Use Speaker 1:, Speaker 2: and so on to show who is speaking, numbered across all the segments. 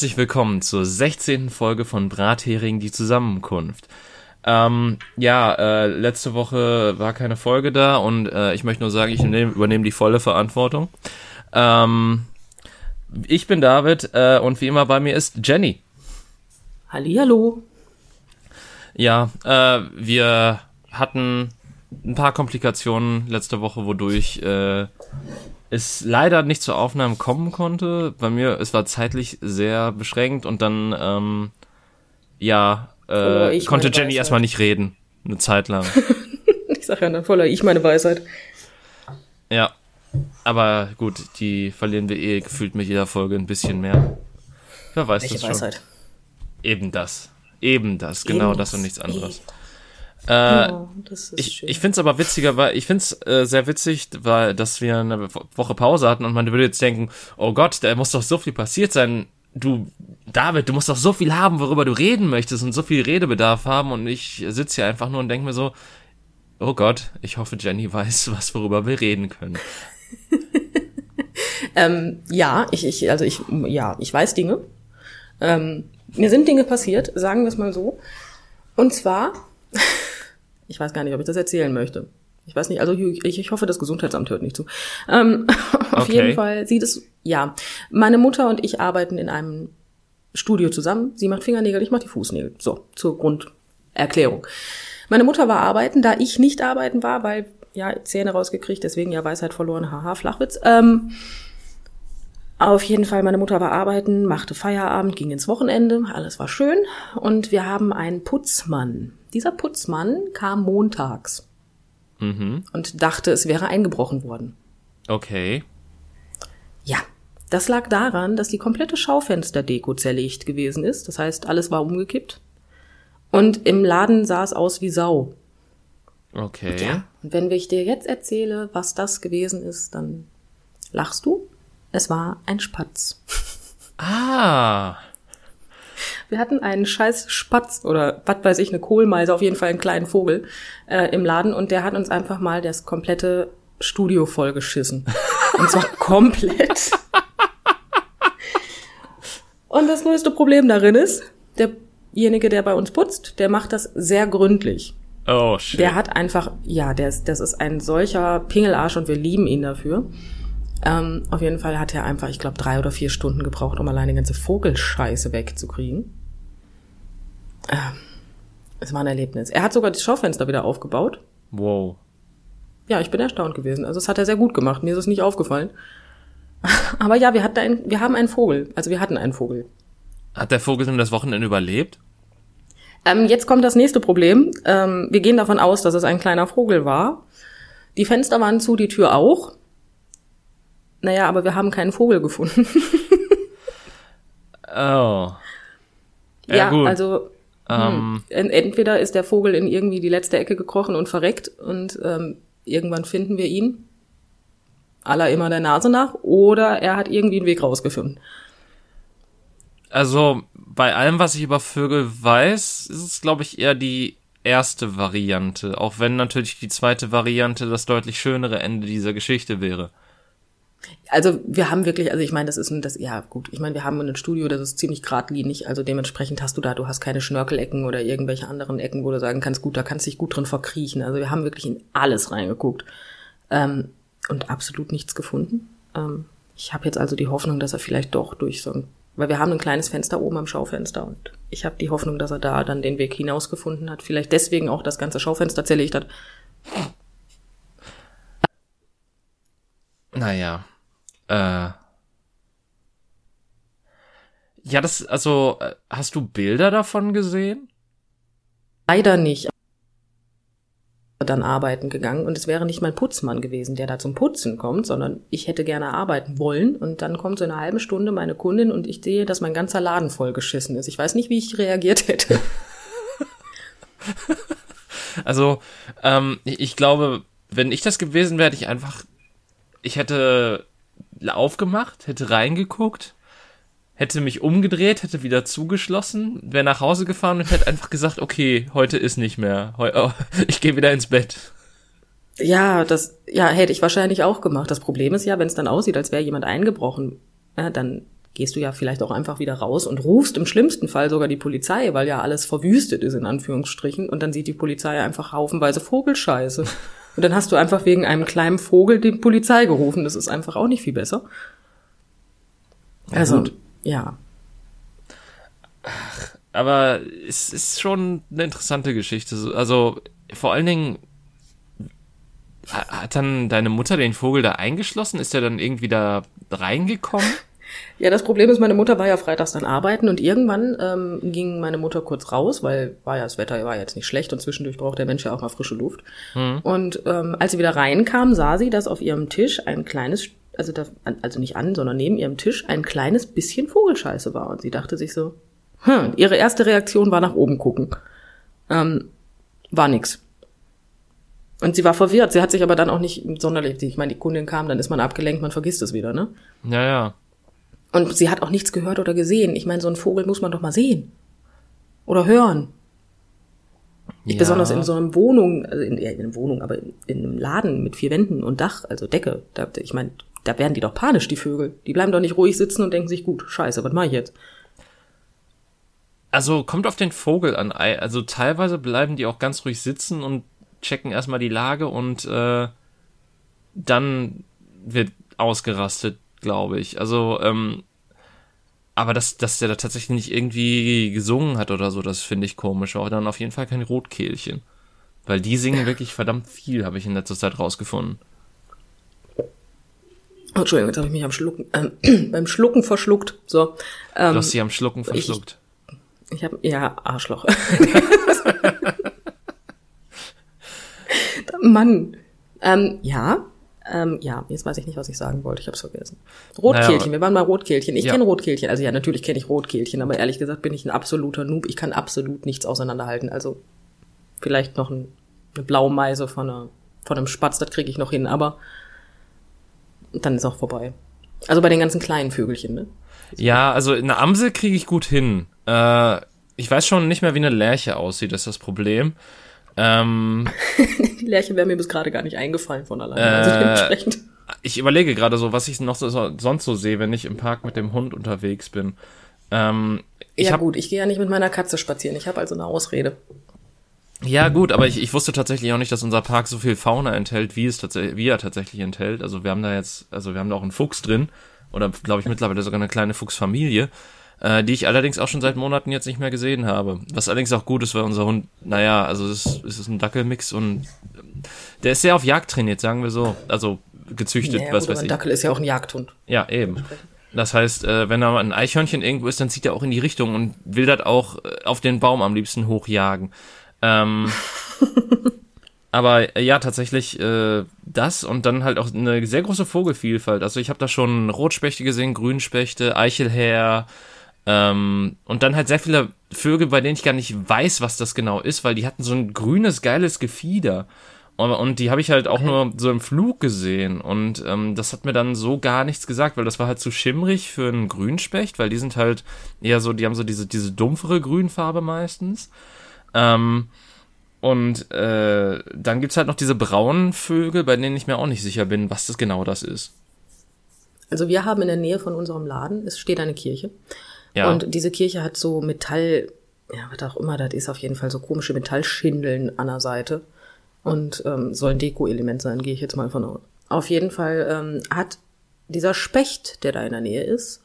Speaker 1: Herzlich willkommen zur 16. Folge von Brathering die Zusammenkunft. Ähm, ja, äh, letzte Woche war keine Folge da und äh, ich möchte nur sagen, ich nehm, übernehme die volle Verantwortung. Ähm, ich bin David äh, und wie immer bei mir ist Jenny.
Speaker 2: Hallihallo.
Speaker 1: Ja, äh, wir hatten ein paar Komplikationen letzte Woche, wodurch äh, es leider nicht zur Aufnahme kommen konnte. Bei mir, es war zeitlich sehr beschränkt und dann, ähm, ja, äh, oh, konnte Jenny Weisheit. erstmal nicht reden. Eine Zeit lang.
Speaker 2: ich sag ja dann voller ich meine Weisheit.
Speaker 1: Ja. Aber gut, die verlieren wir eh gefühlt mit jeder Folge ein bisschen mehr. Wer weiß Welche das schon. Weisheit? Eben das. Eben das, genau Eben das und nichts anderes. Eben. Äh, oh, ich ich finde es aber witziger, weil ich finde es äh, sehr witzig, weil dass wir eine Woche Pause hatten und man würde jetzt denken, oh Gott, da muss doch so viel passiert sein. Du, David, du musst doch so viel haben, worüber du reden möchtest und so viel Redebedarf haben und ich sitze hier einfach nur und denke mir so, oh Gott, ich hoffe, Jenny weiß, was worüber wir reden können.
Speaker 2: ähm, ja, ich, ich, also ich, ja, ich weiß Dinge. Ähm, mir sind Dinge passiert, sagen wir es mal so. Und zwar ich weiß gar nicht, ob ich das erzählen möchte. Ich weiß nicht, also ich, ich hoffe, das Gesundheitsamt hört nicht zu. Ähm, auf okay. jeden Fall sieht es, ja. Meine Mutter und ich arbeiten in einem Studio zusammen. Sie macht Fingernägel, ich mache die Fußnägel. So, zur Grunderklärung. Meine Mutter war arbeiten, da ich nicht arbeiten war, weil, ja, Zähne rausgekriegt, deswegen ja Weisheit verloren, haha, Flachwitz. Ähm, auf jeden Fall, meine Mutter war arbeiten, machte Feierabend, ging ins Wochenende, alles war schön. Und wir haben einen Putzmann. Dieser Putzmann kam montags mhm. und dachte, es wäre eingebrochen worden.
Speaker 1: Okay.
Speaker 2: Ja, das lag daran, dass die komplette Schaufensterdeko zerlegt gewesen ist. Das heißt, alles war umgekippt. Und im Laden sah es aus wie Sau.
Speaker 1: Okay.
Speaker 2: Ja. Und wenn ich dir jetzt erzähle, was das gewesen ist, dann lachst du. Es war ein Spatz.
Speaker 1: Ah.
Speaker 2: Wir hatten einen scheiß Spatz oder was weiß ich, eine Kohlmeise, auf jeden Fall einen kleinen Vogel äh, im Laden und der hat uns einfach mal das komplette Studio vollgeschissen. und zwar komplett. und das größte Problem darin ist, derjenige, der bei uns putzt, der macht das sehr gründlich.
Speaker 1: Oh, shit.
Speaker 2: Der hat einfach, ja, der ist, das ist ein solcher Pingelarsch und wir lieben ihn dafür. Ähm, auf jeden Fall hat er einfach, ich glaube, drei oder vier Stunden gebraucht, um alleine die ganze Vogelscheiße wegzukriegen. Ähm, es war ein Erlebnis. Er hat sogar das Schaufenster wieder aufgebaut.
Speaker 1: Wow.
Speaker 2: Ja, ich bin erstaunt gewesen. Also es hat er sehr gut gemacht. Mir ist es nicht aufgefallen. Aber ja, wir hatten einen, wir haben einen Vogel. Also wir hatten einen Vogel.
Speaker 1: Hat der Vogel denn das Wochenende überlebt?
Speaker 2: Ähm, jetzt kommt das nächste Problem. Ähm, wir gehen davon aus, dass es ein kleiner Vogel war. Die Fenster waren zu, die Tür auch. Naja, aber wir haben keinen Vogel gefunden.
Speaker 1: oh.
Speaker 2: Ja, ja gut. also ähm. hm, entweder ist der Vogel in irgendwie die letzte Ecke gekrochen und verreckt und ähm, irgendwann finden wir ihn. Aller immer der Nase nach. Oder er hat irgendwie einen Weg rausgefunden.
Speaker 1: Also bei allem, was ich über Vögel weiß, ist es, glaube ich, eher die erste Variante. Auch wenn natürlich die zweite Variante das deutlich schönere Ende dieser Geschichte wäre.
Speaker 2: Also wir haben wirklich, also ich meine, das ist ein, das, ja gut, ich meine, wir haben ein Studio, das ist ziemlich geradlinig, also dementsprechend hast du da, du hast keine Schnörkelecken oder irgendwelche anderen Ecken, wo du sagen kannst, gut, da kannst du dich gut drin verkriechen. Also wir haben wirklich in alles reingeguckt ähm, und absolut nichts gefunden. Ähm, ich habe jetzt also die Hoffnung, dass er vielleicht doch durch so ein, weil wir haben ein kleines Fenster oben am Schaufenster und ich habe die Hoffnung, dass er da dann den Weg hinausgefunden hat, vielleicht deswegen auch das ganze Schaufenster zerlegt hat.
Speaker 1: Naja, äh. Ja, das, also, äh, hast du Bilder davon gesehen?
Speaker 2: Leider nicht. Dann arbeiten gegangen und es wäre nicht mein Putzmann gewesen, der da zum Putzen kommt, sondern ich hätte gerne arbeiten wollen und dann kommt so eine halbe Stunde meine Kundin und ich sehe, dass mein ganzer Laden vollgeschissen ist. Ich weiß nicht, wie ich reagiert hätte.
Speaker 1: also, ähm, ich glaube, wenn ich das gewesen wäre, hätte ich einfach, ich hätte aufgemacht, hätte reingeguckt, hätte mich umgedreht, hätte wieder zugeschlossen, wäre nach Hause gefahren und hätte einfach gesagt, okay, heute ist nicht mehr. Heu oh, ich gehe wieder ins Bett.
Speaker 2: Ja, das ja, hätte ich wahrscheinlich auch gemacht. Das Problem ist ja, wenn es dann aussieht, als wäre jemand eingebrochen, ja, dann gehst du ja vielleicht auch einfach wieder raus und rufst im schlimmsten Fall sogar die Polizei, weil ja alles verwüstet ist, in Anführungsstrichen. Und dann sieht die Polizei einfach haufenweise Vogelscheiße. Und dann hast du einfach wegen einem kleinen Vogel die Polizei gerufen. Das ist einfach auch nicht viel besser. Also, ja.
Speaker 1: Ach, aber es ist schon eine interessante Geschichte. Also, vor allen Dingen, hat dann deine Mutter den Vogel da eingeschlossen? Ist er dann irgendwie da reingekommen?
Speaker 2: Ja, das Problem ist, meine Mutter war ja freitags dann arbeiten und irgendwann ähm, ging meine Mutter kurz raus, weil war ja das Wetter war jetzt nicht schlecht und zwischendurch braucht der Mensch ja auch mal frische Luft. Mhm. Und ähm, als sie wieder reinkam, sah sie, dass auf ihrem Tisch ein kleines, also da, also nicht an, sondern neben ihrem Tisch ein kleines bisschen Vogelscheiße war. Und sie dachte sich so, hm, ihre erste Reaktion war nach oben gucken. Ähm, war nix. Und sie war verwirrt. Sie hat sich aber dann auch nicht sonderlich, ich meine, die Kundin kam, dann ist man abgelenkt, man vergisst es wieder, ne?
Speaker 1: Ja, ja.
Speaker 2: Und sie hat auch nichts gehört oder gesehen. Ich meine, so einen Vogel muss man doch mal sehen. Oder hören. Ja. Besonders in so einer Wohnung, also in, ja, in einer Wohnung, aber in, in, einem Laden mit vier Wänden und Dach, also Decke. Da, ich meine, da werden die doch panisch, die Vögel. Die bleiben doch nicht ruhig sitzen und denken sich, gut, scheiße, was mache ich jetzt?
Speaker 1: Also kommt auf den Vogel an. Also teilweise bleiben die auch ganz ruhig sitzen und checken erstmal die Lage und äh, dann wird ausgerastet, glaube ich. Also, ähm, aber dass, dass der da tatsächlich nicht irgendwie gesungen hat oder so, das finde ich komisch. War dann auf jeden Fall kein Rotkehlchen. Weil die singen wirklich verdammt viel, habe ich in letzter Zeit rausgefunden.
Speaker 2: Oh, Entschuldigung, jetzt habe ich mich am Schlucken, ähm, beim Schlucken verschluckt. So,
Speaker 1: ähm, du hast sie am Schlucken verschluckt.
Speaker 2: Ich, ich habe, ja, Arschloch. Mann. Ähm, ja, ähm, ja, jetzt weiß ich nicht, was ich sagen wollte. Ich habe es vergessen. Rotkehlchen, naja, wir waren mal Rotkehlchen. Ich ja. kenne Rotkehlchen. Also ja, natürlich kenne ich Rotkehlchen, aber ehrlich gesagt bin ich ein absoluter Noob. Ich kann absolut nichts auseinanderhalten. Also vielleicht noch ein, eine Blaumeise von, einer, von einem Spatz, das kriege ich noch hin, aber dann ist auch vorbei. Also bei den ganzen kleinen Vögelchen, ne?
Speaker 1: Ja, also eine Amsel kriege ich gut hin. Äh, ich weiß schon nicht mehr, wie eine Lerche aussieht, das ist das Problem. Ähm,
Speaker 2: die Lerche wäre mir bis gerade gar nicht eingefallen von alleine. Also äh, also dementsprechend.
Speaker 1: Ich überlege gerade so, was ich noch so, sonst so sehe, wenn ich im Park mit dem Hund unterwegs bin. Ähm,
Speaker 2: ich ja hab, gut, ich gehe ja nicht mit meiner Katze spazieren. Ich habe also eine Ausrede.
Speaker 1: Ja gut, aber ich, ich wusste tatsächlich auch nicht, dass unser Park so viel Fauna enthält, wie es tatsächlich, wie er tatsächlich enthält. Also wir haben da jetzt, also wir haben da auch einen Fuchs drin oder glaube ich mittlerweile sogar eine kleine Fuchsfamilie äh, die ich allerdings auch schon seit Monaten jetzt nicht mehr gesehen habe. Was allerdings auch gut ist, weil unser Hund, naja, also es ist, es ist ein Dackelmix und der ist sehr auf Jagd trainiert, sagen wir so. Also gezüchtet, naja, was gut, weiß
Speaker 2: ich. Dackel ist ja auch ein Jagdhund.
Speaker 1: Ja, eben. Das heißt, äh, wenn da ein Eichhörnchen irgendwo ist, dann zieht er auch in die Richtung und will das auch äh, auf den Baum am liebsten hochjagen. Ähm, aber äh, ja, tatsächlich äh, das und dann halt auch eine sehr große Vogelvielfalt. Also ich habe da schon Rotspechte gesehen, Grünspechte, Eichelhäher, ähm, und dann halt sehr viele Vögel, bei denen ich gar nicht weiß, was das genau ist, weil die hatten so ein grünes, geiles Gefieder. Und, und die habe ich halt auch nur so im Flug gesehen. Und ähm, das hat mir dann so gar nichts gesagt, weil das war halt zu schimmrig für einen Grünspecht, weil die sind halt eher so, die haben so diese, diese dumpfere Grünfarbe meistens. Ähm, und äh, dann gibt's halt noch diese braunen Vögel, bei denen ich mir auch nicht sicher bin, was das genau das ist.
Speaker 2: Also wir haben in der Nähe von unserem Laden, es steht eine Kirche. Ja. Und diese Kirche hat so Metall, ja, was auch immer das ist, auf jeden Fall so komische Metallschindeln an der Seite. Und ähm, soll ein Deko-Element sein, gehe ich jetzt mal von aus. Auf jeden Fall ähm, hat dieser Specht, der da in der Nähe ist,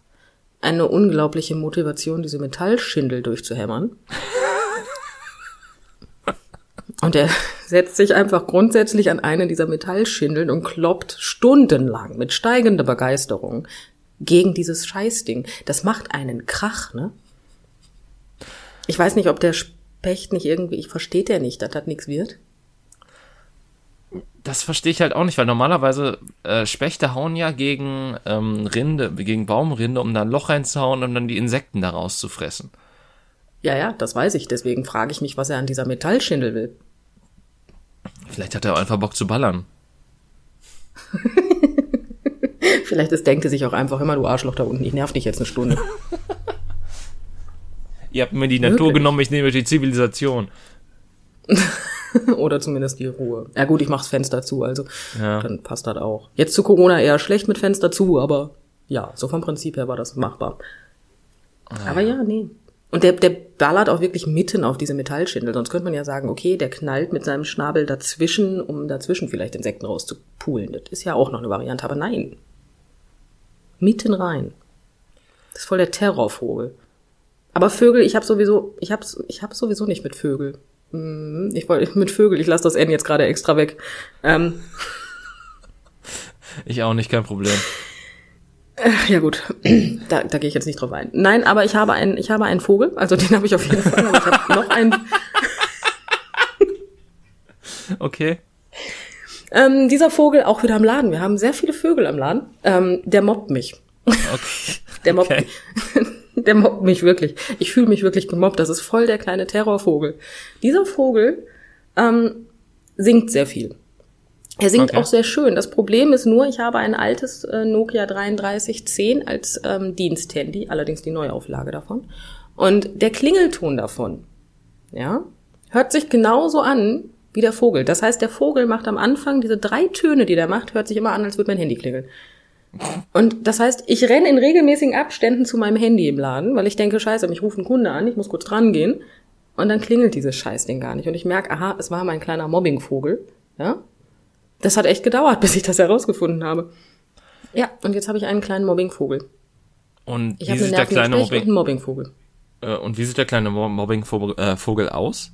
Speaker 2: eine unglaubliche Motivation, diese Metallschindel durchzuhämmern. Und er setzt sich einfach grundsätzlich an eine dieser Metallschindeln und kloppt stundenlang mit steigender Begeisterung gegen dieses Scheißding. Das macht einen Krach, ne? Ich weiß nicht, ob der Specht nicht irgendwie, ich versteht der nicht, dass das nichts wird.
Speaker 1: Das verstehe ich halt auch nicht, weil normalerweise äh, Spechte hauen ja gegen ähm, Rinde, gegen Baumrinde, um da ein Loch reinzuhauen und dann die Insekten daraus zu fressen.
Speaker 2: Ja, ja, das weiß ich. Deswegen frage ich mich, was er an dieser Metallschindel will.
Speaker 1: Vielleicht hat er auch einfach Bock zu ballern.
Speaker 2: Vielleicht ist, denkt er sich auch einfach immer, du Arschloch da unten, ich nerv dich jetzt eine Stunde.
Speaker 1: Ihr habt mir die Natur Wirklich? genommen, ich nehme die Zivilisation.
Speaker 2: Oder zumindest die Ruhe. Ja gut, ich mach's Fenster zu, also ja. dann passt das auch. Jetzt zu Corona eher schlecht mit Fenster zu, aber ja, so vom Prinzip her war das machbar. Ah, Aber ja, nee. Und der, der ballert auch wirklich mitten auf diese Metallschindel. Sonst könnte man ja sagen, okay, der knallt mit seinem Schnabel dazwischen, um dazwischen vielleicht Insekten rauszupulen. Das ist ja auch noch eine Variante, aber nein. Mitten rein. Das ist voll der Terrorvogel. Aber Vögel, ich habe sowieso, ich hab's, ich hab's sowieso nicht mit Vögel. Hm, ich wollte mit Vögel, ich lasse das N jetzt gerade extra weg. Ähm.
Speaker 1: Ich auch nicht, kein Problem.
Speaker 2: Ja gut, da, da gehe ich jetzt nicht drauf ein. Nein, aber ich habe einen, ich habe einen Vogel, also den habe ich auf jeden Fall. Aber ich habe noch einen.
Speaker 1: okay.
Speaker 2: Ähm, dieser Vogel auch wieder im Laden. Wir haben sehr viele Vögel im Laden. Ähm, der mobbt mich. Okay. Der mobbt, okay. der mobbt mich wirklich. Ich fühle mich wirklich gemobbt. Das ist voll der kleine Terrorvogel. Dieser Vogel ähm, singt sehr viel. Er singt okay. auch sehr schön. Das Problem ist nur, ich habe ein altes äh, Nokia 3310 als ähm, Diensthandy, allerdings die Neuauflage davon. Und der Klingelton davon, ja, hört sich genauso an wie der Vogel. Das heißt, der Vogel macht am Anfang diese drei Töne, die der macht, hört sich immer an, als würde mein Handy klingeln. Und das heißt, ich renne in regelmäßigen Abständen zu meinem Handy im Laden, weil ich denke, scheiße, mich ruft ein Kunde an, ich muss kurz dran gehen. Und dann klingelt dieses Scheißding gar nicht. Und ich merke, aha, es war mein kleiner Mobbingvogel. Ja? Das hat echt gedauert, bis ich das herausgefunden habe. Ja, und jetzt habe ich einen kleinen Mobbingvogel.
Speaker 1: Und ich wie sieht der kleine
Speaker 2: Mobbing einen Mobbingvogel?
Speaker 1: Äh, und wie sieht der kleine Mobbingvogel äh, aus?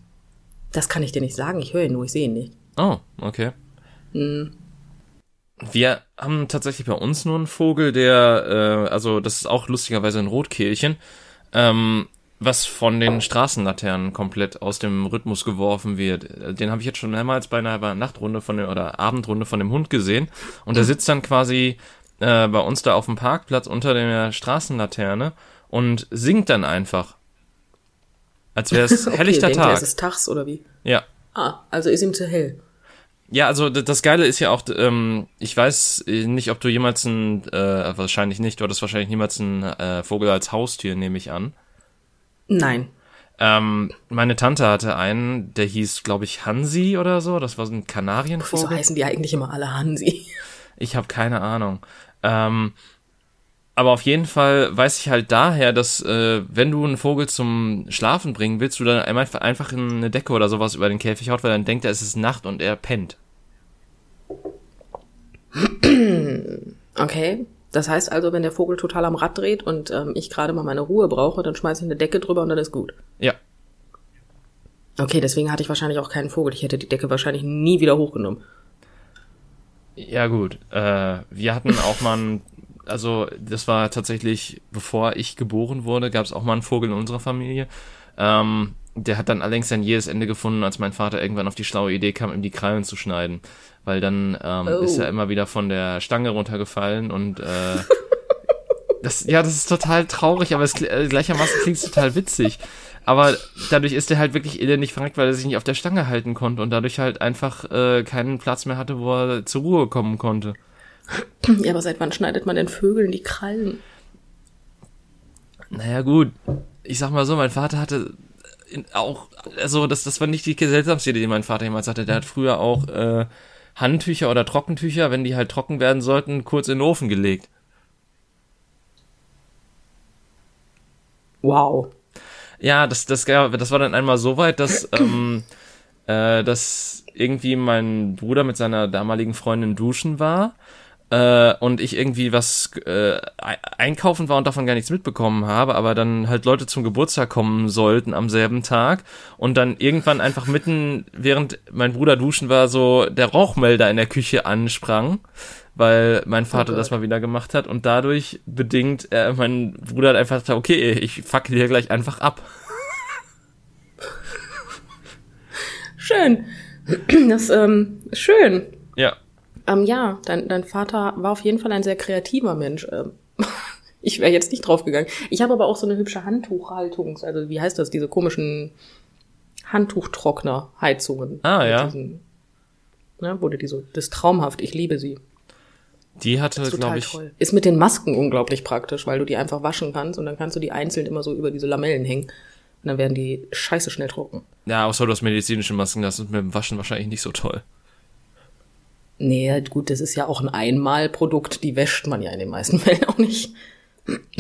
Speaker 2: Das kann ich dir nicht sagen. Ich höre ihn nur, ich sehe ihn nicht.
Speaker 1: Oh, okay. Hm. Wir haben tatsächlich bei uns nur einen Vogel, der, äh, also das ist auch lustigerweise ein Rotkehlchen, ähm, was von den Straßenlaternen komplett aus dem Rhythmus geworfen wird. Den habe ich jetzt schon mehrmals bei einer Nachtrunde von dem, oder Abendrunde von dem Hund gesehen. Und der sitzt dann quasi äh, bei uns da auf dem Parkplatz unter der Straßenlaterne und singt dann einfach. Als wäre es helllichter okay, Tag. Er,
Speaker 2: es ist tags oder wie?
Speaker 1: Ja.
Speaker 2: Ah, also ist ihm zu hell.
Speaker 1: Ja, also das Geile ist ja auch, ähm, ich weiß nicht, ob du jemals ein, äh, wahrscheinlich nicht, du hattest wahrscheinlich niemals einen äh, Vogel als Haustier, nehme ich an.
Speaker 2: Nein.
Speaker 1: Ähm, meine Tante hatte einen, der hieß, glaube ich, Hansi oder so. Das war so ein Kanarienvogel.
Speaker 2: Wieso heißen die eigentlich immer alle Hansi?
Speaker 1: Ich habe keine Ahnung. Ähm, aber auf jeden Fall weiß ich halt daher, dass äh, wenn du einen Vogel zum Schlafen bringen willst, du dann einfach, eine Decke oder sowas über den Käfig haut, weil dann denkt er, es ist Nacht und er pennt.
Speaker 2: Okay. Das heißt also, wenn der Vogel total am Rad dreht und ähm, ich gerade mal meine Ruhe brauche, dann schmeiße ich eine Decke drüber und dann ist gut.
Speaker 1: Ja.
Speaker 2: Okay, deswegen hatte ich wahrscheinlich auch keinen Vogel. Ich hätte die Decke wahrscheinlich nie wieder hochgenommen.
Speaker 1: Ja gut, äh, wir hatten auch mal einen, also das war tatsächlich, bevor ich geboren wurde, gab es auch mal einen Vogel in unserer Familie. Ähm, der hat dann allerdings sein jähes Ende gefunden, als mein Vater irgendwann auf die schlaue Idee kam, ihm die Krallen zu schneiden weil dann ähm, oh. ist er immer wieder von der Stange runtergefallen und äh, das, ja, das ist total traurig, aber es, äh, gleichermaßen klingt es total witzig. Aber dadurch ist er halt wirklich elendig verreckt, weil er sich nicht auf der Stange halten konnte und dadurch halt einfach äh, keinen Platz mehr hatte, wo er zur Ruhe kommen konnte.
Speaker 2: Ja, aber seit wann schneidet man den Vögeln die Krallen?
Speaker 1: Naja, gut. Ich sag mal so, mein Vater hatte auch, also das, das war nicht die seltsamste Idee, die mein Vater jemals hatte. Der hat früher auch äh, Handtücher oder Trockentücher, wenn die halt trocken werden sollten, kurz in den Ofen gelegt.
Speaker 2: Wow.
Speaker 1: Ja, das, das, das war dann einmal so weit, dass, ähm, äh, dass irgendwie mein Bruder mit seiner damaligen Freundin duschen war äh, und ich irgendwie was äh, einkaufen war und davon gar nichts mitbekommen habe, aber dann halt Leute zum Geburtstag kommen sollten am selben Tag und dann irgendwann einfach mitten, während mein Bruder duschen war, so der Rauchmelder in der Küche ansprang, weil mein Vater oh das mal wieder gemacht hat und dadurch bedingt äh, mein Bruder hat einfach gesagt, okay, ich fackel hier gleich einfach ab.
Speaker 2: Schön. Das ähm, schön.
Speaker 1: Ja.
Speaker 2: Ähm, ja, dein, dein Vater war auf jeden Fall ein sehr kreativer Mensch. Ähm, ich wäre jetzt nicht draufgegangen. Ich habe aber auch so eine hübsche Handtuchhaltung, also wie heißt das, diese komischen Handtuchtrockner-Heizungen.
Speaker 1: Ah, ja.
Speaker 2: Diesen, ne, wurde die so, das ist traumhaft, ich liebe sie.
Speaker 1: Die hatte, glaube ich. Toll.
Speaker 2: Ist mit den Masken unglaublich praktisch, weil du die einfach waschen kannst und dann kannst du die einzeln immer so über diese Lamellen hängen. Und dann werden die scheiße schnell trocken.
Speaker 1: Ja, außer du hast medizinische Masken, das ist mit dem Waschen wahrscheinlich nicht so toll.
Speaker 2: Nee, gut, das ist ja auch ein Einmalprodukt, die wäscht man ja in den meisten Fällen auch nicht.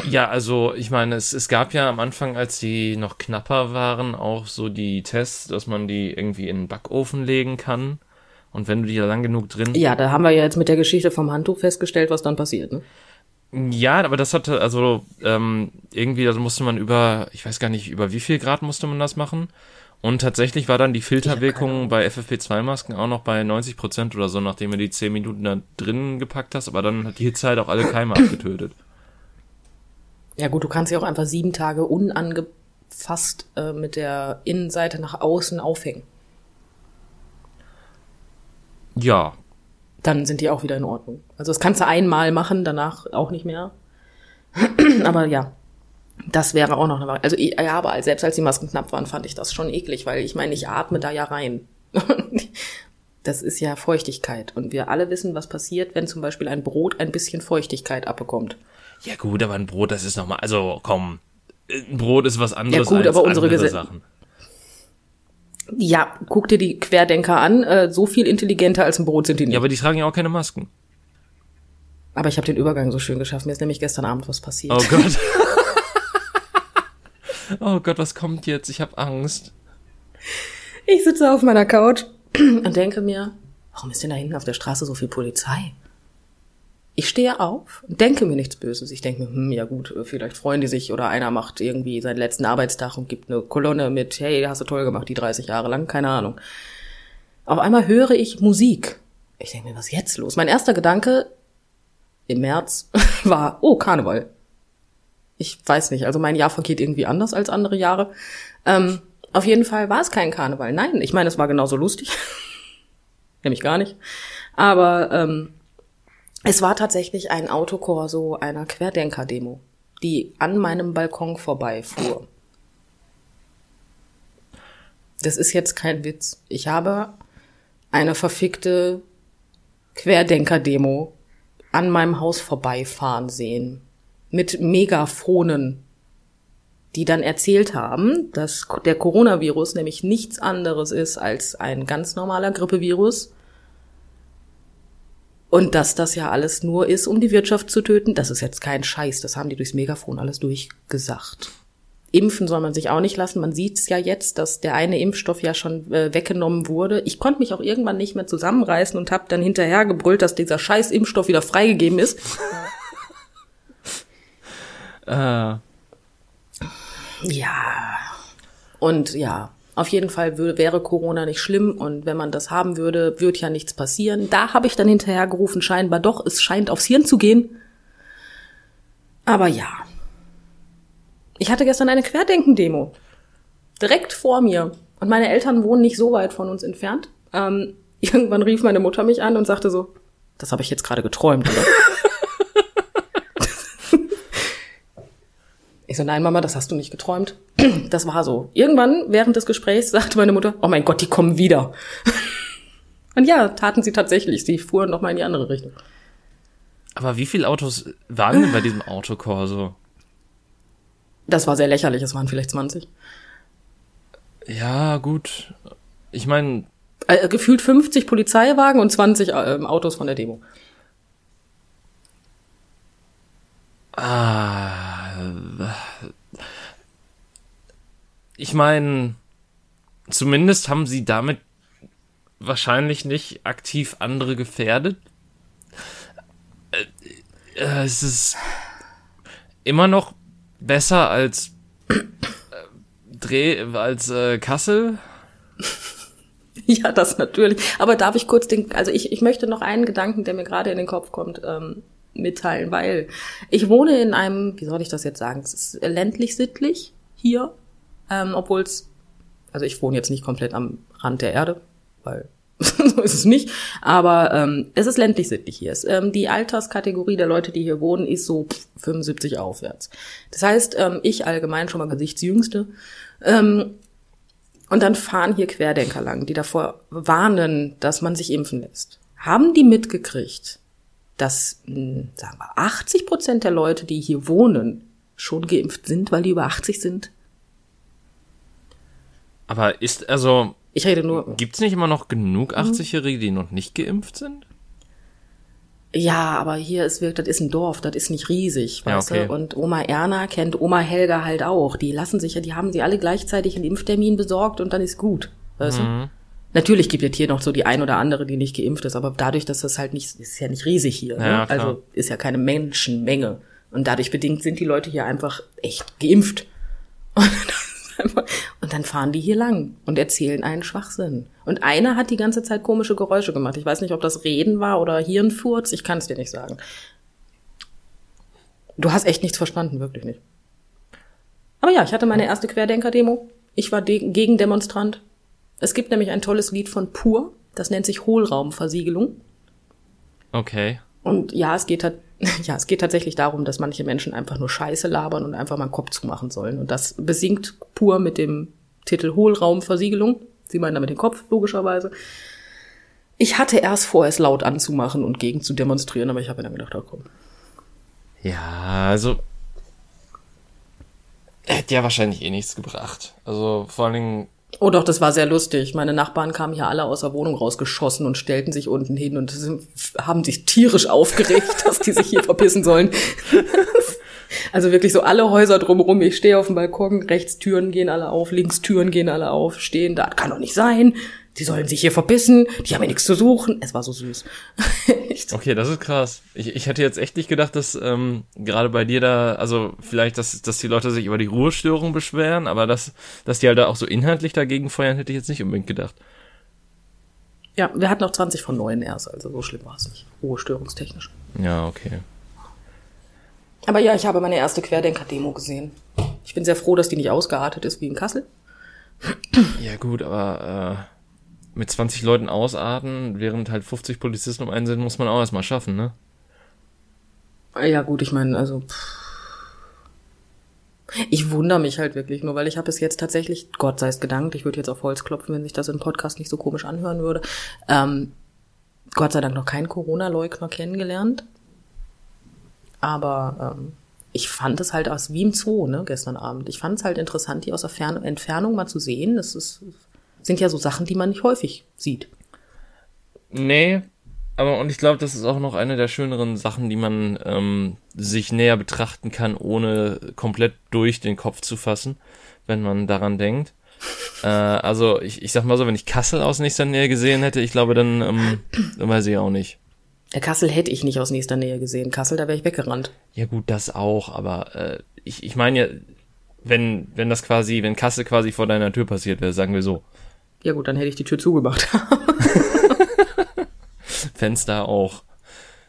Speaker 1: Ja, also ich meine, es, es gab ja am Anfang, als die noch knapper waren, auch so die Tests, dass man die irgendwie in den Backofen legen kann. Und wenn du die da lang genug drin.
Speaker 2: Ja, da haben wir ja jetzt mit der Geschichte vom Handtuch festgestellt, was dann passiert, ne?
Speaker 1: Ja, aber das hatte, also ähm, irgendwie, da musste man über, ich weiß gar nicht, über wie viel Grad musste man das machen. Und tatsächlich war dann die Filterwirkung bei FFP2-Masken auch noch bei 90 Prozent oder so, nachdem du die 10 Minuten da drin gepackt hast, aber dann hat die Hitze halt auch alle Keime abgetötet.
Speaker 2: Ja gut, du kannst sie auch einfach sieben Tage unangefasst äh, mit der Innenseite nach außen aufhängen.
Speaker 1: Ja,
Speaker 2: dann sind die auch wieder in Ordnung. Also das kannst du einmal machen, danach auch nicht mehr. aber ja, das wäre auch noch eine Variante. Also ja, aber selbst als die Masken knapp waren, fand ich das schon eklig, weil ich meine, ich atme da ja rein. das ist ja Feuchtigkeit. Und wir alle wissen, was passiert, wenn zum Beispiel ein Brot ein bisschen Feuchtigkeit abbekommt.
Speaker 1: Ja gut, aber ein Brot, das ist nochmal, also komm, ein Brot ist was anderes
Speaker 2: ja, gut,
Speaker 1: als
Speaker 2: aber unsere
Speaker 1: andere
Speaker 2: Ges
Speaker 1: Sachen.
Speaker 2: Ja, guck dir die Querdenker an. Äh, so viel intelligenter als ein Brot sind die nicht.
Speaker 1: Ja, aber die tragen ja auch keine Masken.
Speaker 2: Aber ich habe den Übergang so schön geschafft. Mir ist nämlich gestern Abend was passiert.
Speaker 1: Oh Gott. oh Gott, was kommt jetzt? Ich habe Angst.
Speaker 2: Ich sitze auf meiner Couch und denke mir, warum ist denn da hinten auf der Straße so viel Polizei? Ich stehe auf und denke mir nichts Böses. Ich denke mir, hm, ja gut, vielleicht freuen die sich oder einer macht irgendwie seinen letzten Arbeitstag und gibt eine Kolonne mit, hey, hast du toll gemacht, die 30 Jahre lang, keine Ahnung. Auf einmal höre ich Musik. Ich denke mir, was ist jetzt los? Mein erster Gedanke im März war, oh, Karneval. Ich weiß nicht, also mein Jahr vergeht irgendwie anders als andere Jahre. Ähm, auf jeden Fall war es kein Karneval. Nein, ich meine, es war genauso lustig. Nämlich gar nicht. Aber ähm, es war tatsächlich ein Autokorso einer Querdenker-Demo, die an meinem Balkon vorbeifuhr. Das ist jetzt kein Witz. Ich habe eine verfickte Querdenker-Demo an meinem Haus vorbeifahren sehen. Mit Megafonen, die dann erzählt haben, dass der Coronavirus nämlich nichts anderes ist als ein ganz normaler Grippevirus und dass das ja alles nur ist, um die Wirtschaft zu töten, das ist jetzt kein Scheiß. Das haben die durchs Megafon alles durchgesagt. Impfen soll man sich auch nicht lassen. Man sieht es ja jetzt, dass der eine Impfstoff ja schon äh, weggenommen wurde. Ich konnte mich auch irgendwann nicht mehr zusammenreißen und habe dann hinterher gebrüllt, dass dieser scheiß Impfstoff wieder freigegeben ist.
Speaker 1: Äh.
Speaker 2: Ja. Und ja, auf jeden Fall wäre Corona nicht schlimm und wenn man das haben würde, würde ja nichts passieren. Da habe ich dann hinterher gerufen, scheinbar doch, es scheint aufs Hirn zu gehen. Aber ja. Ich hatte gestern eine Querdenken-Demo. Direkt vor mir. Und meine Eltern wohnen nicht so weit von uns entfernt. Ähm, irgendwann rief meine Mutter mich an und sagte so, das habe ich jetzt gerade geträumt, oder? Ich so, nein, Mama, das hast du nicht geträumt. Das war so. Irgendwann während des Gesprächs sagte meine Mutter, oh mein Gott, die kommen wieder. Und ja, taten sie tatsächlich. Sie fuhren noch mal in die andere Richtung.
Speaker 1: Aber wie viele Autos waren denn bei diesem Autokorso?
Speaker 2: Das war sehr lächerlich, es waren vielleicht 20.
Speaker 1: Ja, gut. Ich meine.
Speaker 2: Äh, gefühlt 50 Polizeiwagen und 20 äh, Autos von der Demo.
Speaker 1: Ah ich meine, zumindest haben sie damit wahrscheinlich nicht aktiv andere gefährdet. Äh, äh, es ist immer noch besser als äh, Dreh als äh, Kassel.
Speaker 2: Ja, das natürlich. Aber darf ich kurz den, also ich, ich möchte noch einen Gedanken, der mir gerade in den Kopf kommt, ähm, mitteilen, weil ich wohne in einem, wie soll ich das jetzt sagen, es ist ländlich sittlich hier, ähm, obwohl es, also ich wohne jetzt nicht komplett am Rand der Erde, weil so ist es nicht, aber ähm, es ist ländlich sittlich hier. Es, ähm, die Alterskategorie der Leute, die hier wohnen, ist so 75 aufwärts. Das heißt, ähm, ich allgemein schon mal gesichtsjüngste. Ähm, und dann fahren hier Querdenker lang, die davor warnen, dass man sich impfen lässt. Haben die mitgekriegt, dass, hm, sagen wir, 80 Prozent der Leute, die hier wohnen, schon geimpft sind, weil die über 80 sind?
Speaker 1: Aber ist, also.
Speaker 2: Ich rede nur.
Speaker 1: Gibt's nicht immer noch genug 80-Jährige, die noch nicht geimpft sind?
Speaker 2: Ja, aber hier ist wirklich, das ist ein Dorf, das ist nicht riesig, weißt ja, okay. du? Und Oma Erna kennt Oma Helga halt auch. Die lassen sich ja, die haben sie alle gleichzeitig einen Impftermin besorgt und dann ist gut, weißt mhm. du? Natürlich gibt es hier noch so die ein oder andere, die nicht geimpft ist, aber dadurch, dass das halt nicht, ist ja nicht riesig hier, ne? ja, also ist ja keine Menschenmenge. Und dadurch bedingt sind die Leute hier einfach echt geimpft. Und dann fahren die hier lang und erzählen einen Schwachsinn. Und einer hat die ganze Zeit komische Geräusche gemacht. Ich weiß nicht, ob das Reden war oder Hirnfurz. Ich kann es dir nicht sagen. Du hast echt nichts verstanden, wirklich nicht. Aber ja, ich hatte meine erste Querdenker-Demo. Ich war Gegendemonstrant. Es gibt nämlich ein tolles Lied von Pur. Das nennt sich Hohlraumversiegelung.
Speaker 1: Okay.
Speaker 2: Und ja, es geht halt ja, es geht tatsächlich darum, dass manche Menschen einfach nur Scheiße labern und einfach mal einen Kopf zumachen sollen. Und das besingt pur mit dem Titel Hohlraumversiegelung. Sie meinen damit den Kopf, logischerweise. Ich hatte erst vor, es laut anzumachen und gegen zu demonstrieren, aber ich habe dann gedacht, oh, komm.
Speaker 1: Ja, also hätte ja wahrscheinlich eh nichts gebracht. Also vor allen Dingen
Speaker 2: Oh doch, das war sehr lustig. Meine Nachbarn kamen hier alle aus der Wohnung rausgeschossen und stellten sich unten hin und haben sich tierisch aufgeregt, dass die sich hier verpissen sollen. also wirklich so alle Häuser drumherum. Ich stehe auf dem Balkon, rechts Türen gehen alle auf, links Türen gehen alle auf, stehen da, kann doch nicht sein die sollen sich hier verbissen, die haben ja nichts zu suchen. Es war so süß.
Speaker 1: Okay, das ist krass. Ich, ich hätte jetzt echt nicht gedacht, dass ähm, gerade bei dir da, also vielleicht, dass, dass die Leute sich über die Ruhestörung beschweren, aber dass, dass die halt da auch so inhaltlich dagegen feuern, hätte ich jetzt nicht unbedingt gedacht.
Speaker 2: Ja, wir hatten noch 20 von 9 erst, also so schlimm war es nicht. Ruhestörungstechnisch.
Speaker 1: Ja, okay.
Speaker 2: Aber ja, ich habe meine erste Querdenker-Demo gesehen. Ich bin sehr froh, dass die nicht ausgeartet ist wie in Kassel.
Speaker 1: Ja, gut, aber äh, mit 20 Leuten ausarten, während halt 50 Polizisten um einen sind, muss man auch erstmal schaffen, ne?
Speaker 2: Ja, gut, ich meine, also. Ich wundere mich halt wirklich nur, weil ich habe es jetzt tatsächlich, Gott sei es gedankt, ich würde jetzt auf Holz klopfen, wenn sich das im Podcast nicht so komisch anhören würde. Ähm, Gott sei Dank noch keinen Corona-Leugner kennengelernt. Aber ähm, ich fand es halt aus wie im Zoo, ne, gestern Abend. Ich fand es halt interessant, die aus der Fern Entfernung mal zu sehen. Das ist sind ja so Sachen, die man nicht häufig sieht.
Speaker 1: Nee, aber und ich glaube, das ist auch noch eine der schöneren Sachen, die man ähm, sich näher betrachten kann, ohne komplett durch den Kopf zu fassen, wenn man daran denkt. Äh, also ich, ich sag mal so, wenn ich Kassel aus nächster Nähe gesehen hätte, ich glaube, dann, ähm, dann weiß ich auch nicht.
Speaker 2: Der Kassel hätte ich nicht aus nächster Nähe gesehen. Kassel, da wäre ich weggerannt.
Speaker 1: Ja gut, das auch, aber äh, ich, ich meine ja, wenn, wenn das quasi, wenn Kassel quasi vor deiner Tür passiert wäre, sagen wir so.
Speaker 2: Ja gut, dann hätte ich die Tür zugemacht.
Speaker 1: Fenster auch.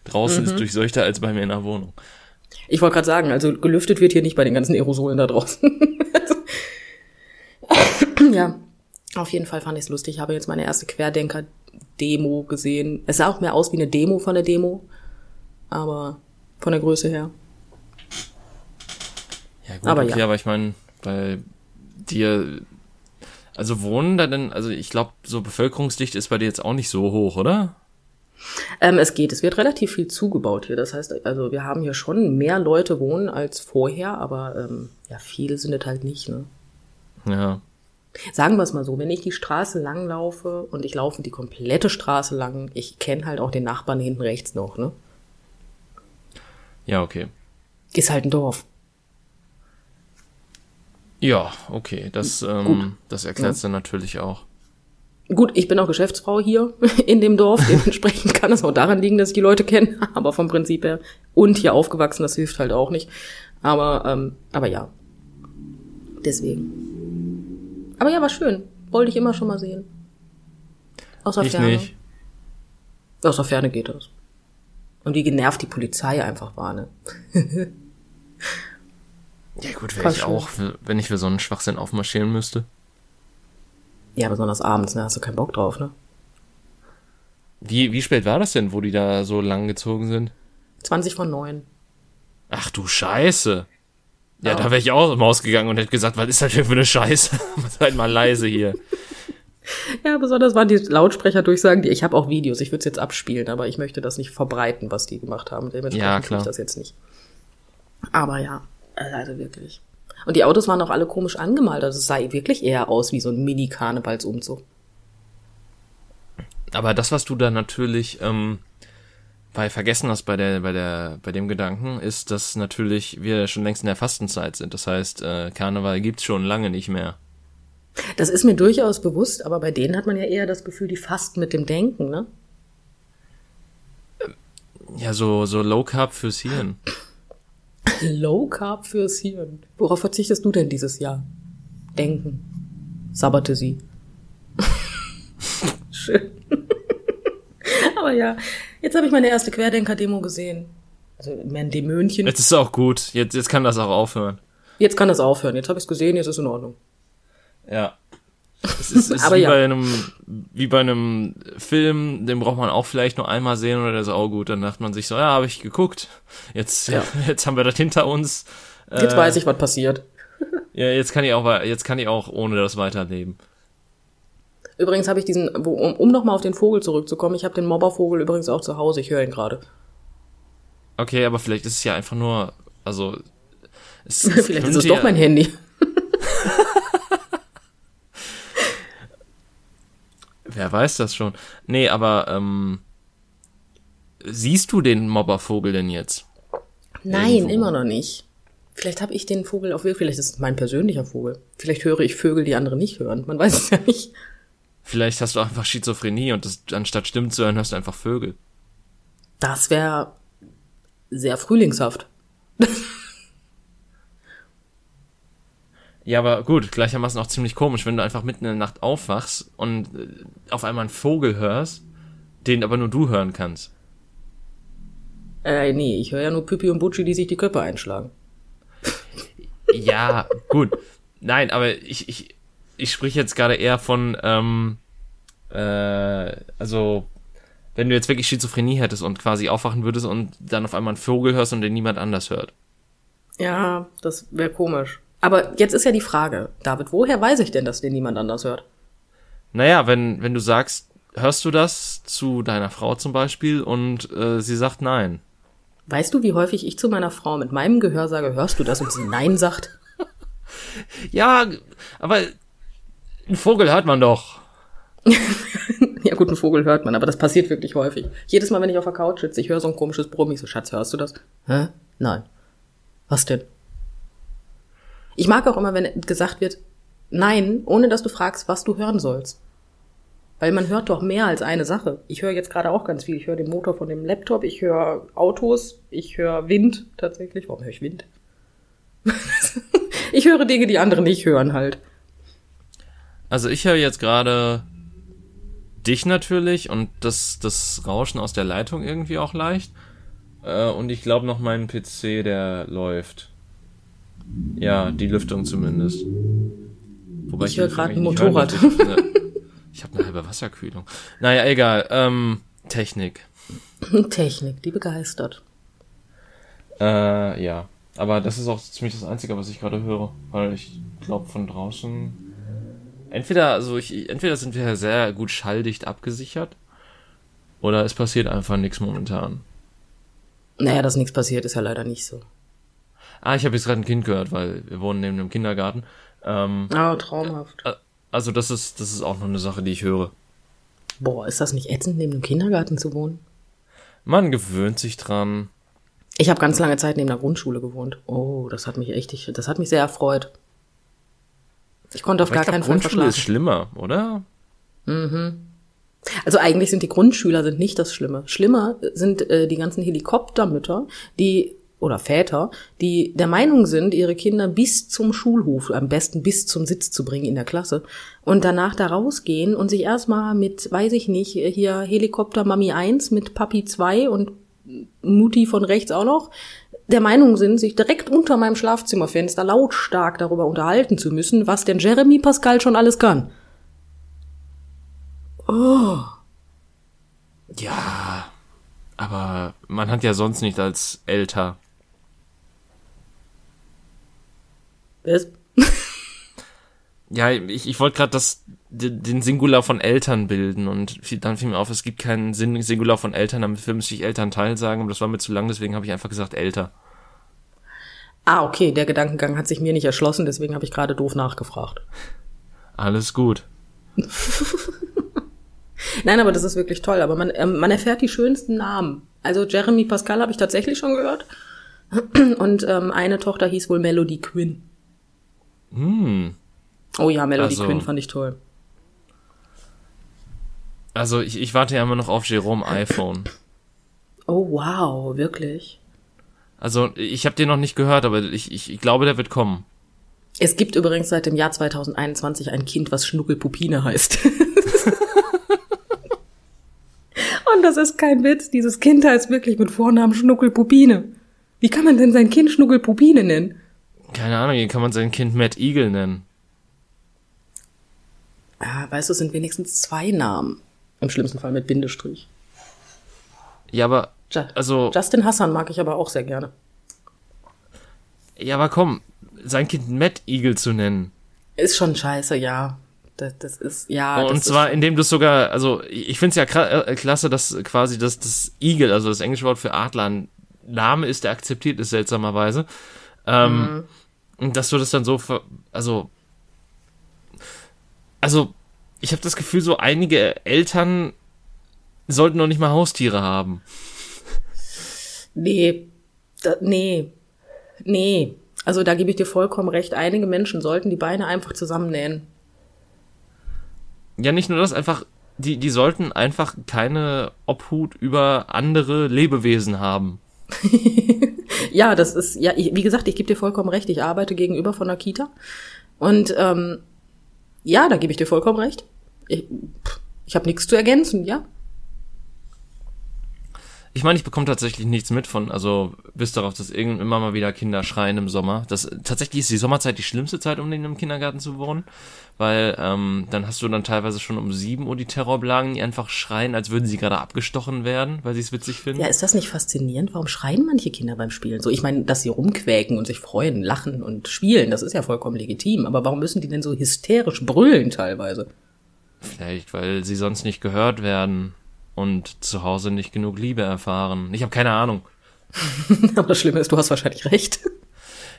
Speaker 1: Draußen mhm. ist durchseuchter als bei mir in der Wohnung.
Speaker 2: Ich wollte gerade sagen, also gelüftet wird hier nicht bei den ganzen Aerosolen da draußen. ja, auf jeden Fall fand ich es lustig. Ich habe jetzt meine erste Querdenker-Demo gesehen. Es sah auch mehr aus wie eine Demo von der Demo, aber von der Größe her.
Speaker 1: Ja gut, aber okay, ja. aber ich meine, bei dir also wohnen da denn, also ich glaube, so Bevölkerungsdicht ist bei dir jetzt auch nicht so hoch, oder?
Speaker 2: Ähm, es geht, es wird relativ viel zugebaut hier. Das heißt, also wir haben hier schon mehr Leute wohnen als vorher, aber ähm, ja, viele sind es halt nicht, ne?
Speaker 1: Ja.
Speaker 2: Sagen wir es mal so, wenn ich die Straße lang laufe und ich laufe die komplette Straße lang, ich kenne halt auch den Nachbarn hinten rechts noch, ne?
Speaker 1: Ja, okay.
Speaker 2: Ist halt ein Dorf.
Speaker 1: Ja, okay, das, ähm, das erklärt es ja. dann natürlich auch.
Speaker 2: Gut, ich bin auch Geschäftsfrau hier in dem Dorf, dementsprechend kann es auch daran liegen, dass ich die Leute kenne, aber vom Prinzip her und hier aufgewachsen, das hilft halt auch nicht. Aber, ähm, aber ja, deswegen. Aber ja, war schön, wollte ich immer schon mal sehen. Außer ich Ferne. Nicht. Außer Ferne geht das. Und wie genervt die Polizei einfach war, ne?
Speaker 1: Ja gut, wäre ich auch, wenn ich für so einen Schwachsinn aufmarschieren müsste.
Speaker 2: Ja, besonders abends, ne? Hast du keinen Bock drauf, ne?
Speaker 1: Wie, wie spät war das denn, wo die da so lang gezogen sind?
Speaker 2: 20 von 9.
Speaker 1: Ach du Scheiße. Ja, ja. da wäre ich auch im Haus gegangen und hätte gesagt, was ist das denn für eine Scheiße? Seid mal leise hier.
Speaker 2: ja, besonders waren die Lautsprecherdurchsagen, die ich habe auch Videos, ich würde es jetzt abspielen, aber ich möchte das nicht verbreiten, was die gemacht haben.
Speaker 1: Dementsprechend ja, klar. ich
Speaker 2: das jetzt nicht. Aber ja. Also wirklich. Und die Autos waren auch alle komisch angemalt. Also es sah wirklich eher aus wie so ein Mini-Karnevalsumzug.
Speaker 1: Aber das, was du da natürlich ähm, weil vergessen hast bei der, bei der, bei dem Gedanken, ist, dass natürlich wir schon längst in der Fastenzeit sind. Das heißt, äh, Karneval gibt's schon lange nicht mehr.
Speaker 2: Das ist mir durchaus bewusst, aber bei denen hat man ja eher das Gefühl, die fasten mit dem Denken, ne?
Speaker 1: Ja, so, so Low Carb fürs Hirn.
Speaker 2: Low Carb fürs Hirn. Worauf verzichtest du denn dieses Jahr? Denken. Sabberte sie. Schön. aber ja, jetzt habe ich meine erste Querdenker-Demo gesehen. Also mehr ein Dämönchen.
Speaker 1: Jetzt ist es auch gut. Jetzt, jetzt kann das auch aufhören.
Speaker 2: Jetzt kann das aufhören. Jetzt habe ich es gesehen, jetzt ist es in Ordnung.
Speaker 1: Ja. Es ist, ist wie, ja. bei einem, wie bei einem Film, den braucht man auch vielleicht nur einmal sehen oder der ist auch gut. Dann dacht man sich so, ja, habe ich geguckt. Jetzt, ja. jetzt haben wir das hinter uns.
Speaker 2: Jetzt äh, weiß ich, was passiert.
Speaker 1: Ja, jetzt kann ich auch, jetzt kann ich auch ohne das weiterleben.
Speaker 2: Übrigens habe ich diesen, um, um nochmal auf den Vogel zurückzukommen, ich habe den Mobbervogel übrigens auch zu Hause, ich höre ihn gerade.
Speaker 1: Okay, aber vielleicht ist es ja einfach nur, also.
Speaker 2: Es, vielleicht ist es doch mein Handy.
Speaker 1: Wer weiß das schon. Nee, aber ähm, siehst du den Mobbervogel denn jetzt?
Speaker 2: Nein, Irgendwo? immer noch nicht. Vielleicht habe ich den Vogel auf vielleicht ist es mein persönlicher Vogel. Vielleicht höre ich Vögel, die andere nicht hören. Man weiß es ja nicht.
Speaker 1: Vielleicht hast du einfach Schizophrenie und das, anstatt Stimmen zu hören, hörst du einfach Vögel.
Speaker 2: Das wäre sehr frühlingshaft.
Speaker 1: Ja, aber gut, gleichermaßen auch ziemlich komisch, wenn du einfach mitten in der Nacht aufwachst und äh, auf einmal einen Vogel hörst, den aber nur du hören kannst.
Speaker 2: Äh, nee, ich höre ja nur Püppi und Butschi, die sich die Köpfe einschlagen.
Speaker 1: Ja, gut. Nein, aber ich, ich, ich sprich jetzt gerade eher von, ähm, äh, also, wenn du jetzt wirklich Schizophrenie hättest und quasi aufwachen würdest und dann auf einmal einen Vogel hörst und den niemand anders hört.
Speaker 2: Ja, das wäre komisch. Aber jetzt ist ja die Frage, David, woher weiß ich denn, dass den niemand anders hört?
Speaker 1: Naja, wenn, wenn du sagst, hörst du das zu deiner Frau zum Beispiel und äh, sie sagt nein.
Speaker 2: Weißt du, wie häufig ich zu meiner Frau mit meinem Gehör sage, hörst du das und sie nein sagt?
Speaker 1: ja, aber ein Vogel hört man doch.
Speaker 2: ja gut, ein Vogel hört man, aber das passiert wirklich häufig. Jedes Mal, wenn ich auf der Couch sitze, ich höre so ein komisches Brummen, ich so, Schatz, hörst du das? Hä? Nein. Was denn? Ich mag auch immer, wenn gesagt wird, nein, ohne dass du fragst, was du hören sollst. Weil man hört doch mehr als eine Sache. Ich höre jetzt gerade auch ganz viel. Ich höre den Motor von dem Laptop, ich höre Autos, ich höre Wind tatsächlich. Warum höre ich Wind? ich höre Dinge, die andere nicht hören halt.
Speaker 1: Also ich höre jetzt gerade dich natürlich und das, das Rauschen aus der Leitung irgendwie auch leicht. Äh, und ich glaube noch meinen PC, der läuft. Ja, die Lüftung zumindest.
Speaker 2: Wobei ich, höre gerade ein Motorrad.
Speaker 1: ich habe eine halbe Wasserkühlung. Naja, egal. Ähm, Technik.
Speaker 2: Technik, die begeistert.
Speaker 1: Äh, ja. Aber das ist auch ziemlich das Einzige, was ich gerade höre. Weil ich glaube, von draußen. Entweder, also ich, entweder sind wir sehr gut schalldicht abgesichert. Oder es passiert einfach nichts momentan.
Speaker 2: Naja, dass nichts passiert, ist ja leider nicht so.
Speaker 1: Ah, ich habe jetzt gerade ein Kind gehört, weil wir wohnen neben einem Kindergarten. Ähm,
Speaker 2: oh, traumhaft.
Speaker 1: Äh, also das ist, das ist auch noch eine Sache, die ich höre.
Speaker 2: Boah, ist das nicht ätzend, neben einem Kindergarten zu wohnen?
Speaker 1: Man gewöhnt sich dran.
Speaker 2: Ich habe ganz lange Zeit neben der Grundschule gewohnt. Oh, das hat mich echt, das hat mich sehr erfreut. Ich konnte auf Aber gar keinen Fall
Speaker 1: Grundschule ist schlimmer, oder?
Speaker 2: Mhm. Also eigentlich sind die Grundschüler sind nicht das Schlimme. Schlimmer sind äh, die ganzen Helikoptermütter, die oder Väter, die der Meinung sind, ihre Kinder bis zum Schulhof, am besten bis zum Sitz zu bringen in der Klasse und danach da rausgehen und sich erstmal mit, weiß ich nicht, hier Helikopter Mami 1 mit Papi 2 und Mutti von rechts auch noch, der Meinung sind, sich direkt unter meinem Schlafzimmerfenster lautstark darüber unterhalten zu müssen, was denn Jeremy Pascal schon alles kann.
Speaker 1: Oh. Ja, aber man hat ja sonst nicht als älter
Speaker 2: Was?
Speaker 1: ja, ich, ich wollte gerade das den Singular von Eltern bilden und dann fiel mir auf, es gibt keinen Singular von Eltern, damit müsste ich Elternteil sagen, aber das war mir zu lang, deswegen habe ich einfach gesagt älter.
Speaker 2: Ah, okay, der Gedankengang hat sich mir nicht erschlossen, deswegen habe ich gerade doof nachgefragt.
Speaker 1: Alles gut.
Speaker 2: Nein, aber das ist wirklich toll. Aber man, ähm, man erfährt die schönsten Namen. Also Jeremy Pascal habe ich tatsächlich schon gehört. Und ähm, eine Tochter hieß wohl Melody Quinn.
Speaker 1: Hm.
Speaker 2: Oh ja, Melody also, Quinn fand ich toll.
Speaker 1: Also ich, ich warte ja immer noch auf Jerome iPhone.
Speaker 2: Oh wow, wirklich?
Speaker 1: Also ich habe den noch nicht gehört, aber ich, ich, ich glaube, der wird kommen.
Speaker 2: Es gibt übrigens seit dem Jahr 2021 ein Kind, was Schnuckelpupine heißt. Und das ist kein Witz. Dieses Kind heißt wirklich mit Vornamen Schnuckelpupine. Wie kann man denn sein Kind Schnuckelpupine nennen?
Speaker 1: Keine Ahnung, wie kann man sein Kind Matt Eagle nennen?
Speaker 2: Ah, weißt du, es sind wenigstens zwei Namen. Im schlimmsten Fall mit Bindestrich.
Speaker 1: Ja, aber also
Speaker 2: Justin Hassan mag ich aber auch sehr gerne.
Speaker 1: Ja, aber komm, sein Kind Matt Eagle zu nennen.
Speaker 2: Ist schon scheiße, ja. Das, das ist, ja.
Speaker 1: Und zwar, indem du es sogar, also ich finde es ja äh, klasse, dass quasi das, das Eagle, also das englische Wort für Adler, ein Name ist, der akzeptiert ist seltsamerweise. Ähm, mhm. Dass du das dann so, also, also, ich habe das Gefühl, so einige Eltern sollten noch nicht mal Haustiere haben.
Speaker 2: Nee, da, nee, nee. Also da gebe ich dir vollkommen recht. Einige Menschen sollten die Beine einfach zusammennähen.
Speaker 1: Ja, nicht nur das, einfach, die, die sollten einfach keine Obhut über andere Lebewesen haben.
Speaker 2: ja, das ist, ja, ich, wie gesagt, ich gebe dir vollkommen recht. Ich arbeite gegenüber von der Kita. Und ähm, ja, da gebe ich dir vollkommen recht. Ich, ich habe nichts zu ergänzen, ja.
Speaker 1: Ich meine, ich bekomme tatsächlich nichts mit von, also bis darauf, dass irgendwann immer mal wieder Kinder schreien im Sommer. Das tatsächlich ist die Sommerzeit die schlimmste Zeit, um in einem Kindergarten zu wohnen, weil ähm, dann hast du dann teilweise schon um sieben Uhr die Terrorblagen, die einfach schreien, als würden sie gerade abgestochen werden, weil sie es witzig finden.
Speaker 2: Ja, ist das nicht faszinierend? Warum schreien manche Kinder beim Spielen? So, ich meine, dass sie rumquäken und sich freuen, lachen und spielen, das ist ja vollkommen legitim. Aber warum müssen die denn so hysterisch brüllen teilweise?
Speaker 1: Vielleicht, weil sie sonst nicht gehört werden und zu Hause nicht genug Liebe erfahren. Ich habe keine Ahnung.
Speaker 2: aber das Schlimme ist, du hast wahrscheinlich recht.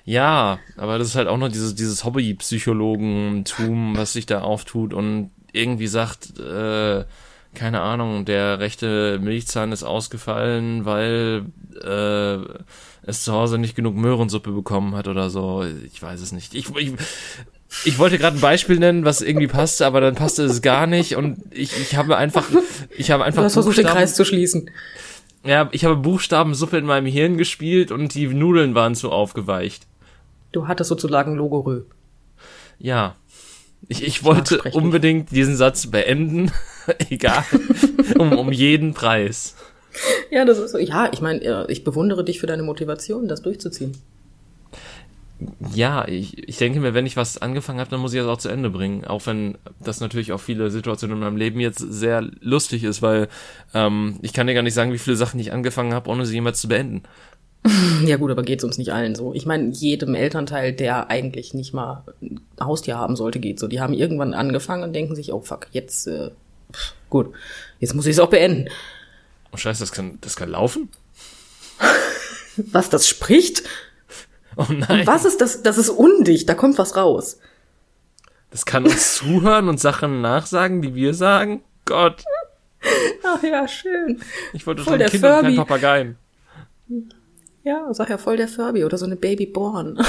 Speaker 1: Ja, aber das ist halt auch noch dieses, dieses Hobby-Psychologentum, was sich da auftut und irgendwie sagt, äh, keine Ahnung, der rechte Milchzahn ist ausgefallen, weil äh, es zu Hause nicht genug Möhrensuppe bekommen hat oder so. Ich weiß es nicht. Ich, ich, ich wollte gerade ein Beispiel nennen, was irgendwie passte, aber dann passte es gar nicht und ich, ich habe einfach, ich habe einfach. Du
Speaker 2: hast versucht, den Kreis zu schließen.
Speaker 1: Ja, ich habe Buchstabensuppe in meinem Hirn gespielt und die Nudeln waren zu aufgeweicht.
Speaker 2: Du hattest sozusagen Logorö.
Speaker 1: Ja. Ich, ich, wollte unbedingt diesen Satz beenden, egal, um, um jeden Preis.
Speaker 2: Ja, das ist so. Ja, ich meine, ich bewundere dich für deine Motivation, das durchzuziehen
Speaker 1: ja, ich, ich denke mir, wenn ich was angefangen habe, dann muss ich das auch zu Ende bringen. Auch wenn das natürlich auch viele Situationen in meinem Leben jetzt sehr lustig ist, weil ähm, ich kann dir gar nicht sagen, wie viele Sachen ich angefangen habe, ohne sie jemals zu beenden.
Speaker 2: Ja gut, aber geht's uns nicht allen so. Ich meine, jedem Elternteil, der eigentlich nicht mal ein Haustier haben sollte, geht so. Die haben irgendwann angefangen und denken sich, oh fuck, jetzt äh, gut, jetzt muss ich es auch beenden.
Speaker 1: Oh scheiße, das kann, das kann laufen?
Speaker 2: Was, das spricht? Oh nein. Und was ist das? Das ist undicht, da kommt was raus.
Speaker 1: Das kann uns zuhören und Sachen nachsagen, die wir sagen? Gott.
Speaker 2: Ach ja, schön.
Speaker 1: Ich wollte voll schon ein Kind Furby. und kein Papageien.
Speaker 2: Ja, sag ja voll der Furby oder so eine Babyborn.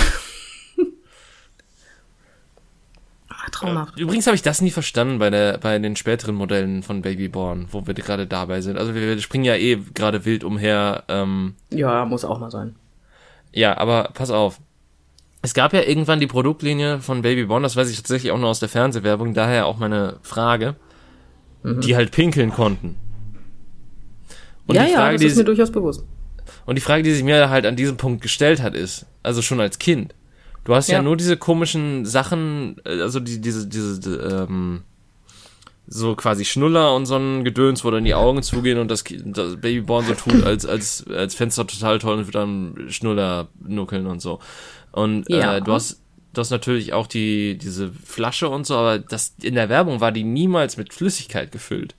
Speaker 1: ah, traumhaft. Übrigens habe ich das nie verstanden bei der bei den späteren Modellen von Babyborn, wo wir gerade dabei sind. Also wir, wir springen ja eh gerade wild umher. Ähm,
Speaker 2: ja, muss auch mal sein.
Speaker 1: Ja, aber pass auf. Es gab ja irgendwann die Produktlinie von Baby Born, das weiß ich tatsächlich auch nur aus der Fernsehwerbung, daher auch meine Frage, mhm. die halt pinkeln konnten.
Speaker 2: Und ja, die Frage, ja, das ist mir durchaus bewusst.
Speaker 1: Und die Frage, die sich mir halt an diesem Punkt gestellt hat, ist, also schon als Kind, du hast ja, ja nur diese komischen Sachen, äh, also die, diese, diese, ähm, so quasi Schnuller und so ein Gedöns, wo dann die Augen zugehen und das, das Babyborn so tut, als, als, als Fenster total toll und wird dann Schnuller nuckeln und so. Und ja. äh, du hast, du hast natürlich auch die, diese Flasche und so, aber das, in der Werbung war die niemals mit Flüssigkeit gefüllt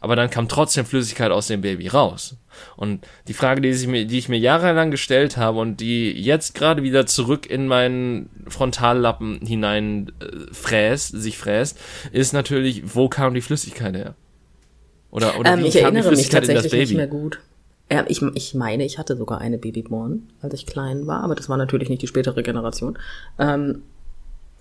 Speaker 1: aber dann kam trotzdem Flüssigkeit aus dem Baby raus. Und die Frage, die ich mir, die ich mir jahrelang gestellt habe und die jetzt gerade wieder zurück in meinen Frontallappen hinein äh, fräst, sich fräst, ist natürlich, wo kam die Flüssigkeit her?
Speaker 2: Oder, oder ähm, ich erinnere mich tatsächlich nicht mehr gut. Ja, ich, ich meine, ich hatte sogar eine Babyborn, als ich klein war, aber das war natürlich nicht die spätere Generation. Ähm,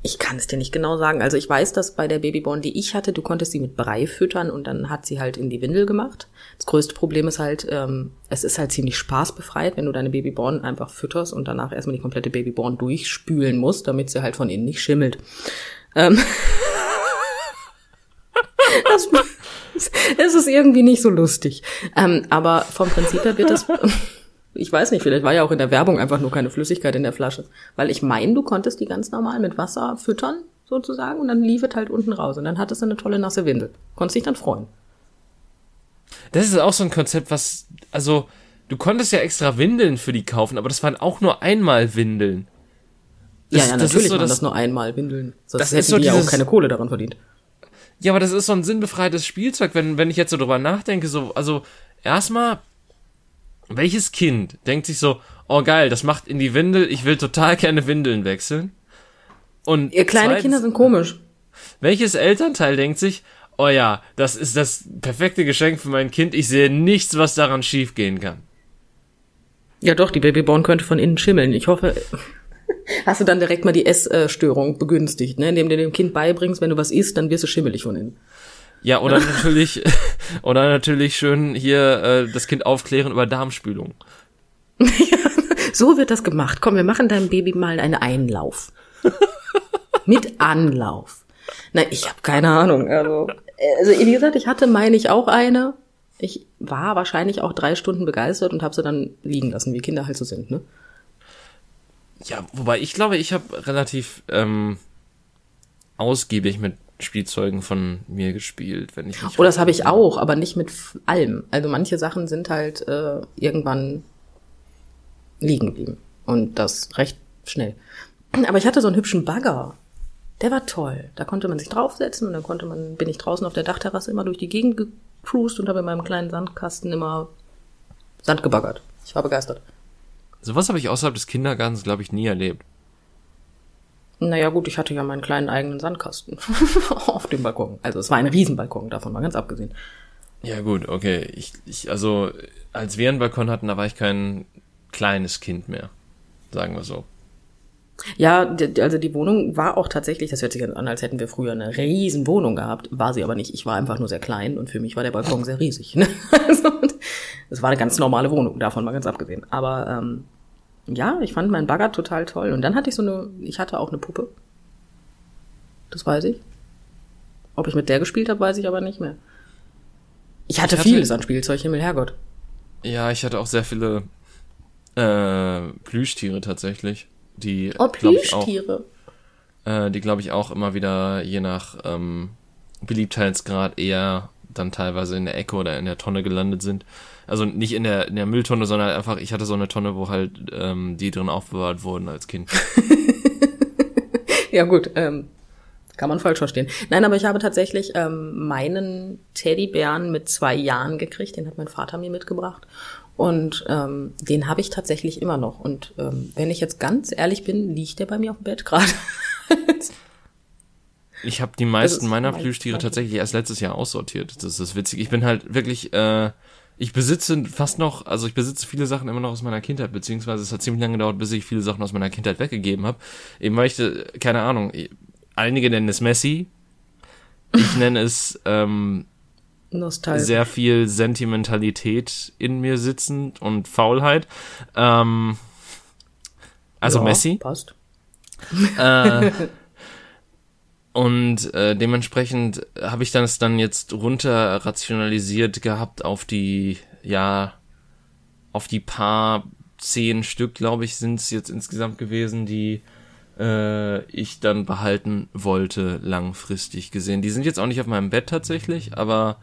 Speaker 2: ich kann es dir nicht genau sagen. Also ich weiß, dass bei der Babyborn, die ich hatte, du konntest sie mit Brei füttern und dann hat sie halt in die Windel gemacht. Das größte Problem ist halt, ähm, es ist halt ziemlich spaßbefreit, wenn du deine Babyborn einfach fütterst und danach erstmal die komplette Babyborn durchspülen musst, damit sie halt von innen nicht schimmelt. Ähm das, es ist irgendwie nicht so lustig. Ähm, aber vom Prinzip her wird es ich weiß nicht, vielleicht war ja auch in der Werbung einfach nur keine Flüssigkeit in der Flasche. Weil ich meine, du konntest die ganz normal mit Wasser füttern, sozusagen, und dann lief es halt unten raus. Und dann hattest du eine tolle nasse Windel. Konntest dich dann freuen.
Speaker 1: Das ist auch so ein Konzept, was, also, du konntest ja extra Windeln für die kaufen, aber das waren auch nur einmal Windeln.
Speaker 2: Das, ja, ja, natürlich so, waren das, das nur einmal Windeln. Sonst das hätten ist so die dieses, ja auch keine Kohle daran verdient.
Speaker 1: Ja, aber das ist so ein sinnbefreites Spielzeug, wenn, wenn ich jetzt so drüber nachdenke, so, also, erstmal welches Kind denkt sich so, oh geil, das macht in die Windel, ich will total gerne Windeln wechseln?
Speaker 2: Und Ihr kleine zweitens, Kinder sind komisch.
Speaker 1: Welches Elternteil denkt sich, oh ja, das ist das perfekte Geschenk für mein Kind, ich sehe nichts, was daran schiefgehen kann?
Speaker 2: Ja doch, die Babyborn könnte von innen schimmeln. Ich hoffe, hast du dann direkt mal die Essstörung begünstigt, ne? indem du dem Kind beibringst, wenn du was isst, dann wirst du schimmelig von innen.
Speaker 1: Ja, oder natürlich, oder natürlich schön hier äh, das Kind aufklären über Darmspülung.
Speaker 2: so wird das gemacht. Komm, wir machen deinem Baby mal einen Einlauf. Mit Anlauf. Na, ich habe keine Ahnung. Also, also, wie gesagt, ich hatte, meine ich, auch eine. Ich war wahrscheinlich auch drei Stunden begeistert und habe sie dann liegen lassen, wie Kinder halt so sind, ne?
Speaker 1: Ja, wobei ich glaube, ich habe relativ ähm, ausgiebig mit Spielzeugen von mir gespielt, wenn ich
Speaker 2: nicht. Oh, das habe ich auch, aber nicht mit allem. Also manche Sachen sind halt äh, irgendwann liegen geblieben. Und das recht schnell. Aber ich hatte so einen hübschen Bagger. Der war toll. Da konnte man sich draufsetzen und dann konnte man, bin ich draußen auf der Dachterrasse immer durch die Gegend gecruised und habe in meinem kleinen Sandkasten immer Sand gebaggert. Ich war begeistert.
Speaker 1: Sowas habe ich außerhalb des Kindergartens, glaube ich, nie erlebt.
Speaker 2: Naja gut, ich hatte ja meinen kleinen eigenen Sandkasten auf dem Balkon. Also es war ein Riesenbalkon, davon mal ganz abgesehen.
Speaker 1: Ja gut, okay. Ich, ich, also als wir einen Balkon hatten, da war ich kein kleines Kind mehr, sagen wir so.
Speaker 2: Ja, also die Wohnung war auch tatsächlich, das hört sich an, als hätten wir früher eine riesen Wohnung gehabt, war sie aber nicht. Ich war einfach nur sehr klein und für mich war der Balkon sehr riesig. Ne? Also, es war eine ganz normale Wohnung, davon mal ganz abgesehen. Aber ähm, ja, ich fand meinen Bagger total toll. Und dann hatte ich so eine, ich hatte auch eine Puppe. Das weiß ich. Ob ich mit der gespielt habe, weiß ich aber nicht mehr. Ich hatte, ich hatte vieles an Spielzeug, Himmel, Herrgott.
Speaker 1: Ja, ich hatte auch sehr viele äh, Plüschtiere tatsächlich. Die,
Speaker 2: oh, Plüschtiere.
Speaker 1: Auch, äh, die, glaube ich, auch immer wieder je nach ähm, Beliebtheitsgrad eher dann teilweise in der Ecke oder in der Tonne gelandet sind. Also nicht in der, in der Mülltonne, sondern einfach, ich hatte so eine Tonne, wo halt ähm, die drin aufbewahrt wurden als Kind.
Speaker 2: ja gut, ähm, kann man falsch verstehen. Nein, aber ich habe tatsächlich ähm, meinen Teddybären mit zwei Jahren gekriegt, den hat mein Vater mir mitgebracht. Und ähm, den habe ich tatsächlich immer noch. Und ähm, wenn ich jetzt ganz ehrlich bin, liegt der bei mir auf dem Bett gerade.
Speaker 1: ich habe die meisten meiner Plüschtiere tatsächlich erst letztes Jahr aussortiert. Das ist witzig. Ich bin halt wirklich äh, ich besitze fast noch, also ich besitze viele Sachen immer noch aus meiner Kindheit, beziehungsweise es hat ziemlich lange gedauert, bis ich viele Sachen aus meiner Kindheit weggegeben habe. Eben möchte, keine Ahnung, einige nennen es Messi, ich nenne es ähm, sehr viel Sentimentalität in mir sitzend und Faulheit. Ähm, also ja, Messi.
Speaker 2: Passt.
Speaker 1: Äh, Und äh, dementsprechend habe ich dann es dann jetzt runter rationalisiert gehabt auf die, ja, auf die paar zehn Stück, glaube ich, sind es jetzt insgesamt gewesen, die äh, ich dann behalten wollte, langfristig gesehen. Die sind jetzt auch nicht auf meinem Bett tatsächlich, aber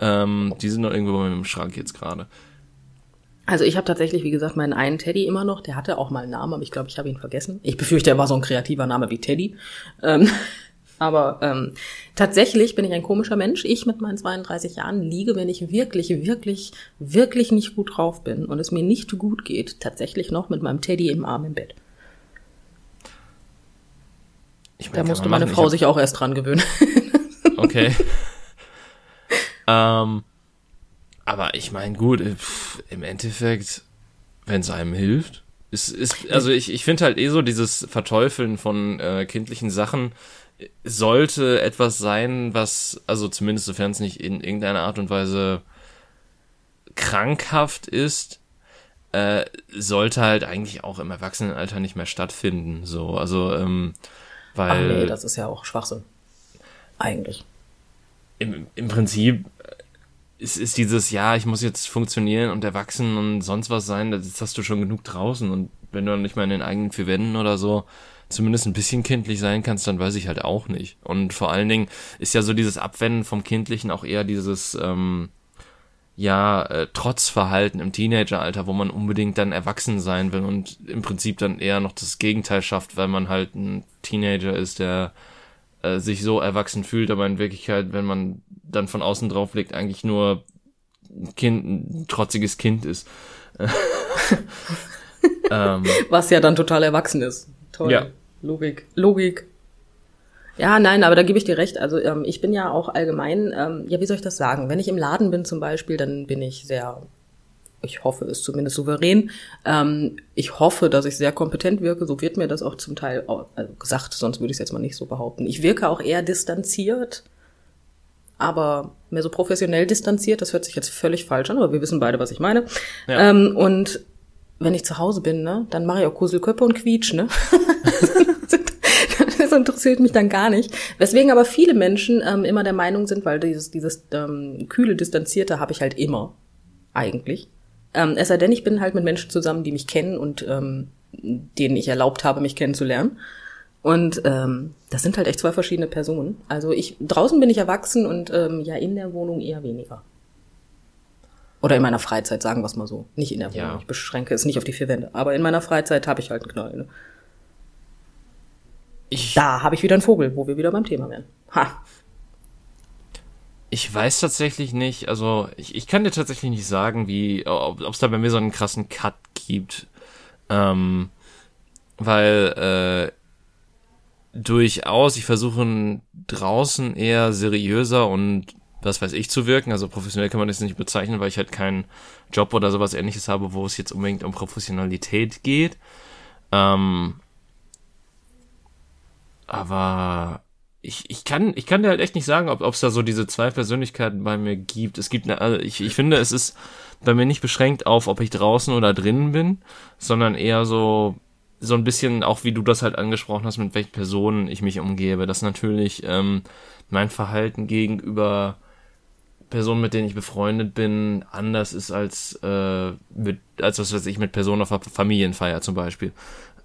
Speaker 1: ähm, die sind noch irgendwo bei mir im Schrank jetzt gerade.
Speaker 2: Also ich habe tatsächlich, wie gesagt, meinen einen Teddy immer noch. Der hatte auch mal einen Namen, aber ich glaube, ich habe ihn vergessen. Ich befürchte, er war so ein kreativer Name wie Teddy. Ähm, aber ähm, tatsächlich bin ich ein komischer Mensch. Ich mit meinen 32 Jahren liege, wenn ich wirklich, wirklich, wirklich nicht gut drauf bin und es mir nicht gut geht, tatsächlich noch mit meinem Teddy im Arm im Bett. Ich mein, da musste meine Frau hab... sich auch erst dran gewöhnen.
Speaker 1: okay. ähm, aber ich meine, gut, äh, pff, im Endeffekt, wenn es einem hilft, ist, ist, also ich, ich finde halt eh so dieses Verteufeln von äh, kindlichen Sachen sollte etwas sein, was, also zumindest sofern es nicht in irgendeiner Art und Weise krankhaft ist, äh, sollte halt eigentlich auch im Erwachsenenalter nicht mehr stattfinden. So, also, ähm, weil. Ach
Speaker 2: nee, das ist ja auch Schwachsinn. Eigentlich.
Speaker 1: Im, im Prinzip ist, ist dieses, ja, ich muss jetzt funktionieren und erwachsen und sonst was sein, das hast du schon genug draußen und wenn du dann nicht mal in den eigenen vier Wänden oder so zumindest ein bisschen kindlich sein kannst, dann weiß ich halt auch nicht. Und vor allen Dingen ist ja so dieses Abwenden vom Kindlichen auch eher dieses, ähm, ja, äh, Trotzverhalten im Teenageralter, wo man unbedingt dann erwachsen sein will und im Prinzip dann eher noch das Gegenteil schafft, weil man halt ein Teenager ist, der äh, sich so erwachsen fühlt, aber in Wirklichkeit, wenn man dann von außen drauf blickt, eigentlich nur ein Kind, ein trotziges Kind ist.
Speaker 2: ähm, Was ja dann total erwachsen ist. Toll. Ja. Logik. Logik. Ja, nein, aber da gebe ich dir recht. Also ähm, ich bin ja auch allgemein, ähm, ja, wie soll ich das sagen? Wenn ich im Laden bin zum Beispiel, dann bin ich sehr, ich hoffe es zumindest souverän. Ähm, ich hoffe, dass ich sehr kompetent wirke. So wird mir das auch zum Teil also gesagt, sonst würde ich es jetzt mal nicht so behaupten. Ich wirke auch eher distanziert, aber mehr so professionell distanziert. Das hört sich jetzt völlig falsch an, aber wir wissen beide, was ich meine. Ja. Ähm, und wenn ich zu Hause bin, ne, dann mache ich auch Kuselköpfe und Quietsch, ne? das interessiert mich dann gar nicht. Weswegen aber viele Menschen ähm, immer der Meinung sind, weil dieses, dieses ähm, kühle, distanzierte habe ich halt immer, eigentlich. Ähm, es sei denn, ich bin halt mit Menschen zusammen, die mich kennen und ähm, denen ich erlaubt habe, mich kennenzulernen. Und ähm, das sind halt echt zwei verschiedene Personen. Also ich draußen bin ich erwachsen und ähm, ja in der Wohnung eher weniger. Oder in meiner Freizeit, sagen wir es mal so. Nicht in der Wohnung. Ja. Ich beschränke es nicht auf die vier Wände. Aber in meiner Freizeit habe ich halt einen Knall. Ne? Ich, da habe ich wieder einen Vogel, wo wir wieder beim Thema wären. Ha.
Speaker 1: Ich weiß tatsächlich nicht, also ich, ich kann dir tatsächlich nicht sagen, wie, ob es da bei mir so einen krassen Cut gibt. Ähm, weil äh, durchaus, ich versuche draußen eher seriöser und was weiß ich zu wirken. Also professionell kann man das nicht bezeichnen, weil ich halt keinen Job oder sowas ähnliches habe, wo es jetzt unbedingt um Professionalität geht. Ähm, aber ich, ich kann ich kann dir halt echt nicht sagen, ob es da so diese zwei Persönlichkeiten bei mir gibt. Es gibt eine, also ich, ich finde, es ist bei mir nicht beschränkt auf, ob ich draußen oder drinnen bin, sondern eher so so ein bisschen auch wie du das halt angesprochen hast, mit welchen Personen ich mich umgebe. Dass natürlich ähm, mein Verhalten gegenüber Personen, mit denen ich befreundet bin, anders ist als äh, mit als was weiß ich mit Personen auf Familienfeier zum Beispiel.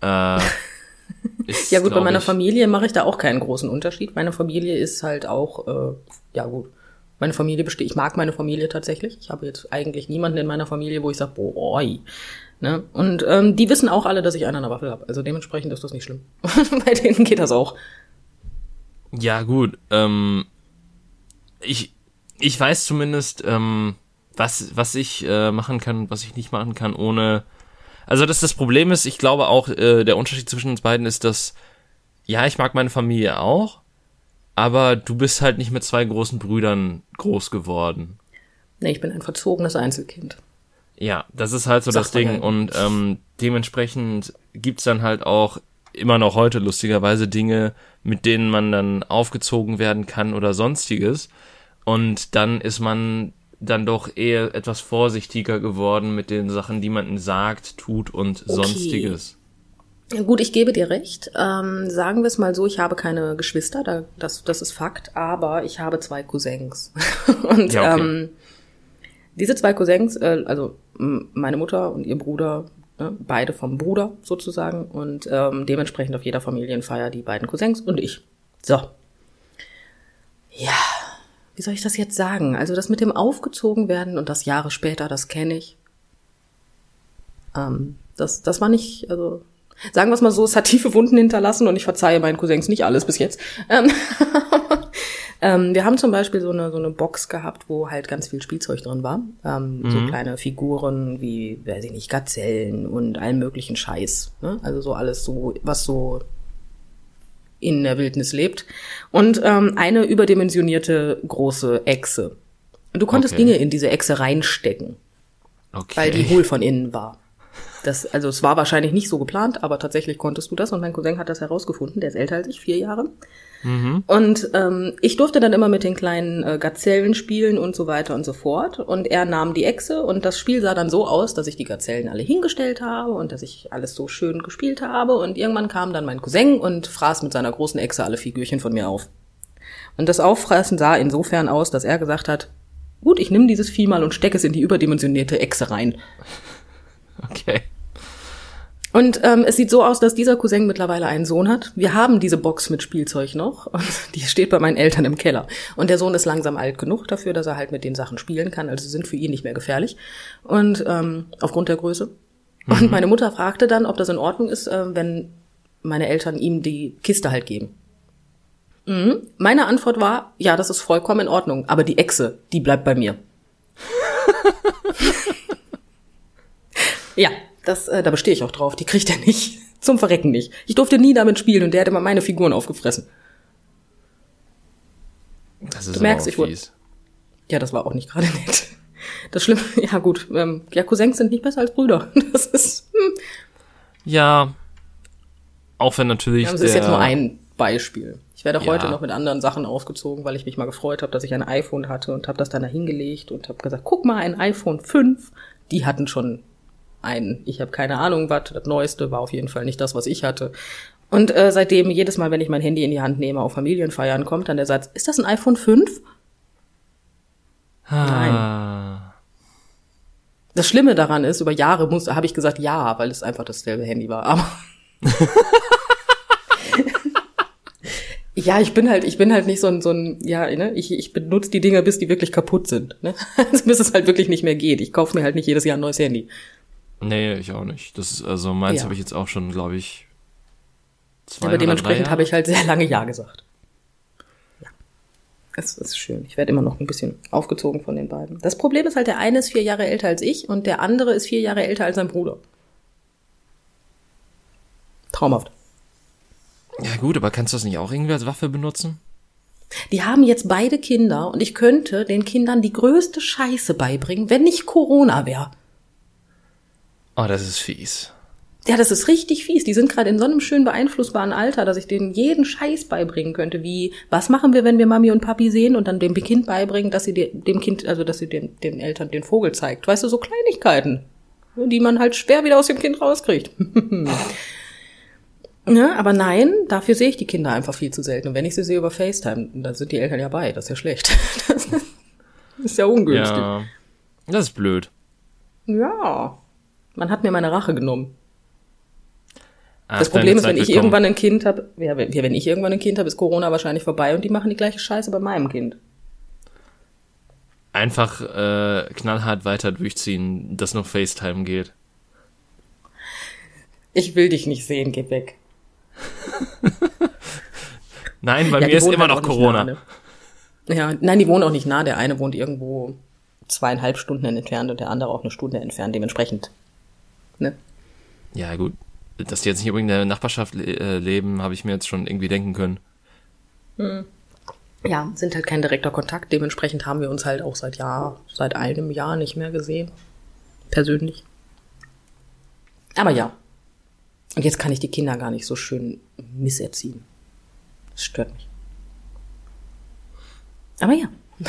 Speaker 1: Äh,
Speaker 2: ist, ja gut, bei meiner ich, Familie mache ich da auch keinen großen Unterschied. Meine Familie ist halt auch, äh, ja gut, meine Familie besteht, ich mag meine Familie tatsächlich. Ich habe jetzt eigentlich niemanden in meiner Familie, wo ich sage, boah, oi. Ne? Und ähm, die wissen auch alle, dass ich einen an der Waffel habe. Also dementsprechend ist das nicht schlimm. bei denen geht das auch.
Speaker 1: Ja gut, ähm, ich, ich weiß zumindest, ähm, was, was ich äh, machen kann und was ich nicht machen kann, ohne also dass das Problem ist, ich glaube auch, äh, der Unterschied zwischen uns beiden ist, dass, ja, ich mag meine Familie auch, aber du bist halt nicht mit zwei großen Brüdern groß geworden.
Speaker 2: Nee, ich bin ein verzogenes Einzelkind.
Speaker 1: Ja, das ist halt so Sag das Ding. Halt. Und ähm, dementsprechend gibt's dann halt auch immer noch heute lustigerweise Dinge, mit denen man dann aufgezogen werden kann oder sonstiges. Und dann ist man dann doch eher etwas vorsichtiger geworden mit den Sachen, die man sagt, tut und okay. sonstiges.
Speaker 2: Gut, ich gebe dir recht. Ähm, sagen wir es mal so, ich habe keine Geschwister, da, das, das ist Fakt, aber ich habe zwei Cousins. und ja, okay. ähm, diese zwei Cousins, äh, also meine Mutter und ihr Bruder, ne, beide vom Bruder sozusagen und ähm, dementsprechend auf jeder Familienfeier die beiden Cousins und ich. So. Ja, wie soll ich das jetzt sagen? Also das mit dem aufgezogen werden und das Jahre später, das kenne ich. Ähm, das, das war nicht, also sagen wir es mal so, es hat tiefe Wunden hinterlassen und ich verzeihe meinen Cousins nicht alles bis jetzt. Ähm, ähm, wir haben zum Beispiel so eine, so eine Box gehabt, wo halt ganz viel Spielzeug drin war. Ähm, mhm. So kleine Figuren wie, weiß ich nicht, Gazellen und allen möglichen Scheiß. Ne? Also so alles so, was so in der Wildnis lebt. Und ähm, eine überdimensionierte große Echse. Und du konntest okay. Dinge in diese Echse reinstecken. Okay. Weil die hohl von innen war. Das, also es war wahrscheinlich nicht so geplant, aber tatsächlich konntest du das und mein Cousin hat das herausgefunden, der ist älter als ich, vier Jahre. Mhm. Und ähm, ich durfte dann immer mit den kleinen äh, Gazellen spielen und so weiter und so fort. Und er nahm die Echse und das Spiel sah dann so aus, dass ich die Gazellen alle hingestellt habe und dass ich alles so schön gespielt habe. Und irgendwann kam dann mein Cousin und fraß mit seiner großen Echse alle Figürchen von mir auf. Und das Auffressen sah insofern aus, dass er gesagt hat, gut, ich nehme dieses Vieh mal und stecke es in die überdimensionierte Echse rein.
Speaker 1: Okay.
Speaker 2: Und ähm, es sieht so aus, dass dieser Cousin mittlerweile einen Sohn hat. Wir haben diese Box mit Spielzeug noch und die steht bei meinen Eltern im Keller. Und der Sohn ist langsam alt genug dafür, dass er halt mit den Sachen spielen kann. Also sie sind für ihn nicht mehr gefährlich. Und ähm, aufgrund der Größe. Mhm. Und meine Mutter fragte dann, ob das in Ordnung ist, äh, wenn meine Eltern ihm die Kiste halt geben. Mhm. Meine Antwort war, ja, das ist vollkommen in Ordnung. Aber die Echse, die bleibt bei mir. ja, das, äh, da bestehe ich auch drauf. Die kriegt er nicht. Zum Verrecken nicht. Ich durfte nie damit spielen und der hat immer meine Figuren aufgefressen.
Speaker 1: Das ist du merkst, ich wurde.
Speaker 2: Ja, das war auch nicht gerade nett. Das Schlimme, ja gut, ähm, ja, Cousins sind nicht besser als Brüder. Das ist. Hm.
Speaker 1: Ja. Auch wenn natürlich. Ja,
Speaker 2: das ist jetzt nur ein Beispiel. Ich werde ja. heute noch mit anderen Sachen aufgezogen, weil ich mich mal gefreut habe, dass ich ein iPhone hatte und habe das dann da hingelegt und habe gesagt, guck mal, ein iPhone 5. Die hatten schon ein, ich habe keine Ahnung, was, das Neueste war auf jeden Fall nicht das, was ich hatte. Und äh, seitdem, jedes Mal, wenn ich mein Handy in die Hand nehme, auf Familienfeiern, kommt dann der Satz, ist das ein iPhone 5? Ah. Nein. Das Schlimme daran ist, über Jahre muss, habe ich gesagt ja, weil es einfach dasselbe Handy war. Aber ja, ich bin halt, ich bin halt nicht so ein, so ein, ja, ne, ich, ich benutze die Dinger, bis die wirklich kaputt sind, ne, bis es halt wirklich nicht mehr geht. Ich kaufe mir halt nicht jedes Jahr ein neues Handy.
Speaker 1: Nee, ich auch nicht. Das ist, also meins ja. habe ich jetzt auch schon, glaube ich,
Speaker 2: zwei Aber dementsprechend habe ich halt sehr lange Ja gesagt. Ja. Es ist schön. Ich werde immer noch ein bisschen aufgezogen von den beiden. Das Problem ist halt, der eine ist vier Jahre älter als ich und der andere ist vier Jahre älter als sein Bruder. Traumhaft.
Speaker 1: Ja gut, aber kannst du das nicht auch irgendwie als Waffe benutzen?
Speaker 2: Die haben jetzt beide Kinder und ich könnte den Kindern die größte Scheiße beibringen, wenn nicht Corona wäre.
Speaker 1: Oh, das ist fies.
Speaker 2: Ja, das ist richtig fies. Die sind gerade in so einem schön beeinflussbaren Alter, dass ich denen jeden Scheiß beibringen könnte, wie was machen wir, wenn wir Mami und Papi sehen und dann dem Kind beibringen, dass sie dem Kind, also dass sie den, den Eltern den Vogel zeigt. Weißt du, so Kleinigkeiten, die man halt schwer wieder aus dem Kind rauskriegt. ja, aber nein, dafür sehe ich die Kinder einfach viel zu selten. Und wenn ich sie sehe über FaceTime, dann sind die Eltern ja bei. Das ist ja schlecht. Das ist ja ungünstig. Ja,
Speaker 1: das ist blöd.
Speaker 2: Ja. Man hat mir meine Rache genommen. Ah, das Problem ist, wenn ich irgendwann ein Kind habe, ja, wenn, wenn ich irgendwann ein Kind habe, ist Corona wahrscheinlich vorbei und die machen die gleiche Scheiße bei meinem Kind.
Speaker 1: Einfach äh, knallhart weiter durchziehen, dass noch FaceTime geht.
Speaker 2: Ich will dich nicht sehen, geh weg.
Speaker 1: nein, bei ja, mir ist immer halt noch Corona. Ne?
Speaker 2: Ja, nein, die wohnen auch nicht nah. Der eine wohnt irgendwo zweieinhalb Stunden entfernt und der andere auch eine Stunde entfernt. Dementsprechend Ne?
Speaker 1: Ja, gut. Dass die jetzt nicht übrigens in der Nachbarschaft le äh, leben, habe ich mir jetzt schon irgendwie denken können.
Speaker 2: Hm. Ja, sind halt kein direkter Kontakt. Dementsprechend haben wir uns halt auch seit Jahr, seit einem Jahr nicht mehr gesehen. Persönlich. Aber ja. Und jetzt kann ich die Kinder gar nicht so schön misserziehen. Das stört mich. Aber ja.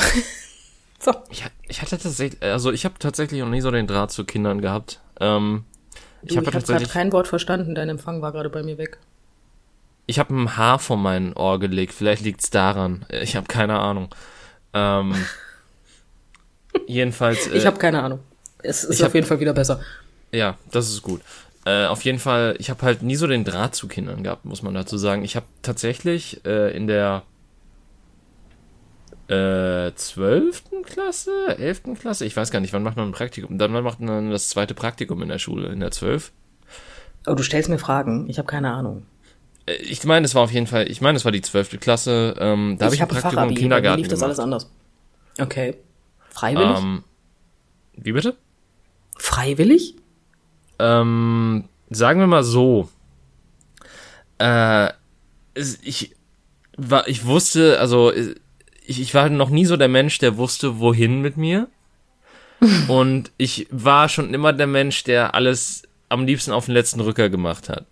Speaker 1: so. Ich, ich hatte tatsächlich, also ich habe tatsächlich noch nie so den Draht zu Kindern gehabt. Ähm,
Speaker 2: Du, ich habe hab gerade kein Wort verstanden, dein Empfang war gerade bei mir weg.
Speaker 1: Ich habe ein Haar vor mein Ohr gelegt, vielleicht liegt's daran. Ich habe keine Ahnung. Ähm, jedenfalls.
Speaker 2: Äh, ich habe keine Ahnung. Es ist auf hab, jeden Fall wieder besser.
Speaker 1: Ja, das ist gut. Äh, auf jeden Fall, ich habe halt nie so den Draht zu Kindern gehabt, muss man dazu sagen. Ich habe tatsächlich äh, in der äh, 12. Klasse, 11. Klasse, ich weiß gar nicht, wann macht man ein Praktikum? Dann wann macht man das zweite Praktikum in der Schule, in der 12?
Speaker 2: Oh, du stellst mir Fragen, ich habe keine Ahnung.
Speaker 1: Äh, ich meine, es war auf jeden Fall, ich meine, es war die 12. Klasse, ähm, da habe ich, hab ein Praktikum Fachabi, im Kindergarten lief
Speaker 2: das gemacht. alles anders. Okay. Freiwillig? Ähm,
Speaker 1: wie bitte?
Speaker 2: Freiwillig?
Speaker 1: Ähm, sagen wir mal so. Äh, ich war, ich wusste, also ich, ich war noch nie so der Mensch, der wusste, wohin mit mir. Und ich war schon immer der Mensch, der alles am liebsten auf den letzten Rücker gemacht hat.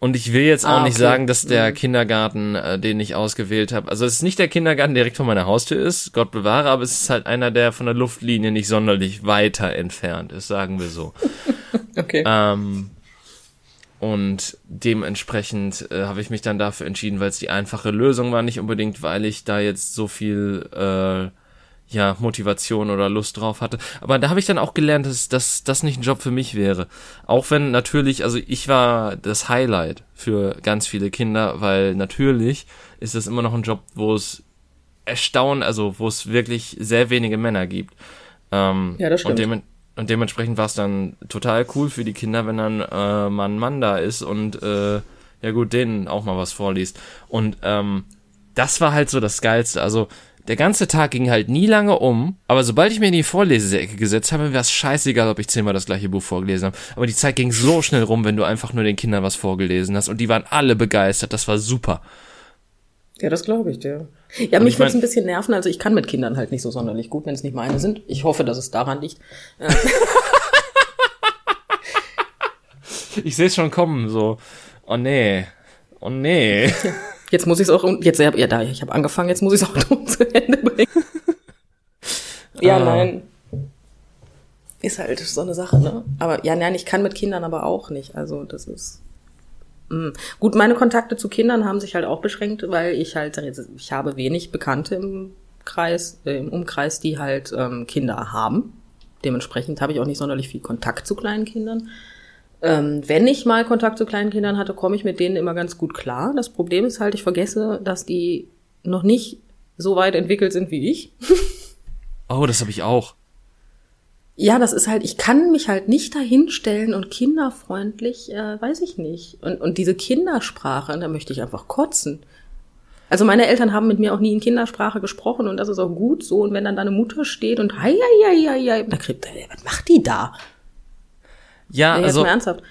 Speaker 1: Und ich will jetzt auch ah, nicht sagen, dass der mhm. Kindergarten, äh, den ich ausgewählt habe, also es ist nicht der Kindergarten, der direkt vor meiner Haustür ist, Gott bewahre, aber es ist halt einer, der von der Luftlinie nicht sonderlich weiter entfernt ist, sagen wir so.
Speaker 2: okay.
Speaker 1: Ähm, und dementsprechend äh, habe ich mich dann dafür entschieden, weil es die einfache Lösung war, nicht unbedingt, weil ich da jetzt so viel äh, ja, Motivation oder Lust drauf hatte. Aber da habe ich dann auch gelernt, dass, dass das nicht ein Job für mich wäre. Auch wenn natürlich, also ich war das Highlight für ganz viele Kinder, weil natürlich ist das immer noch ein Job, wo es erstaunen, also wo es wirklich sehr wenige Männer gibt. Ähm,
Speaker 2: ja, das stimmt.
Speaker 1: Und, und dementsprechend war es dann total cool für die Kinder, wenn dann äh, mal ein Mann da ist und äh, ja gut, denen auch mal was vorliest. Und ähm, das war halt so das Geilste. Also der ganze Tag ging halt nie lange um, aber sobald ich mir in die Vorleseecke gesetzt habe, wäre es scheißegal, ob ich zehnmal das gleiche Buch vorgelesen habe. Aber die Zeit ging so schnell rum, wenn du einfach nur den Kindern was vorgelesen hast und die waren alle begeistert, das war super.
Speaker 2: Ja, das glaube ich dir. Ja, mich würde es ein bisschen nerven, also ich kann mit Kindern halt nicht so sonderlich gut, wenn es nicht meine sind. Ich hoffe, dass es daran liegt.
Speaker 1: ich sehe es schon kommen, so. Oh nee. Oh nee.
Speaker 2: Jetzt muss ich es auch, jetzt, ja, da, ich habe angefangen, jetzt muss ich es auch zu Ende bringen. ja, ah. nein. Ist halt so eine Sache, ne? Aber ja, nein, ich kann mit Kindern aber auch nicht. Also das ist. Mh. Mm. Gut, meine Kontakte zu Kindern haben sich halt auch beschränkt, weil ich halt, ich habe wenig Bekannte im Kreis, äh, im Umkreis, die halt ähm, Kinder haben. Dementsprechend habe ich auch nicht sonderlich viel Kontakt zu kleinen Kindern. Ähm, wenn ich mal Kontakt zu kleinen Kindern hatte, komme ich mit denen immer ganz gut klar. Das Problem ist halt, ich vergesse, dass die noch nicht so weit entwickelt sind wie ich.
Speaker 1: oh, das habe ich auch.
Speaker 2: Ja, das ist halt, ich kann mich halt nicht dahinstellen und kinderfreundlich, äh, weiß ich nicht. Und, und diese Kindersprache, da möchte ich einfach kotzen. Also meine Eltern haben mit mir auch nie in Kindersprache gesprochen und das ist auch gut so. Und wenn dann deine Mutter steht und hei, hei, hei, hei, da kriegt, was macht die da?
Speaker 1: Ja, nee, also. Mal ernsthaft.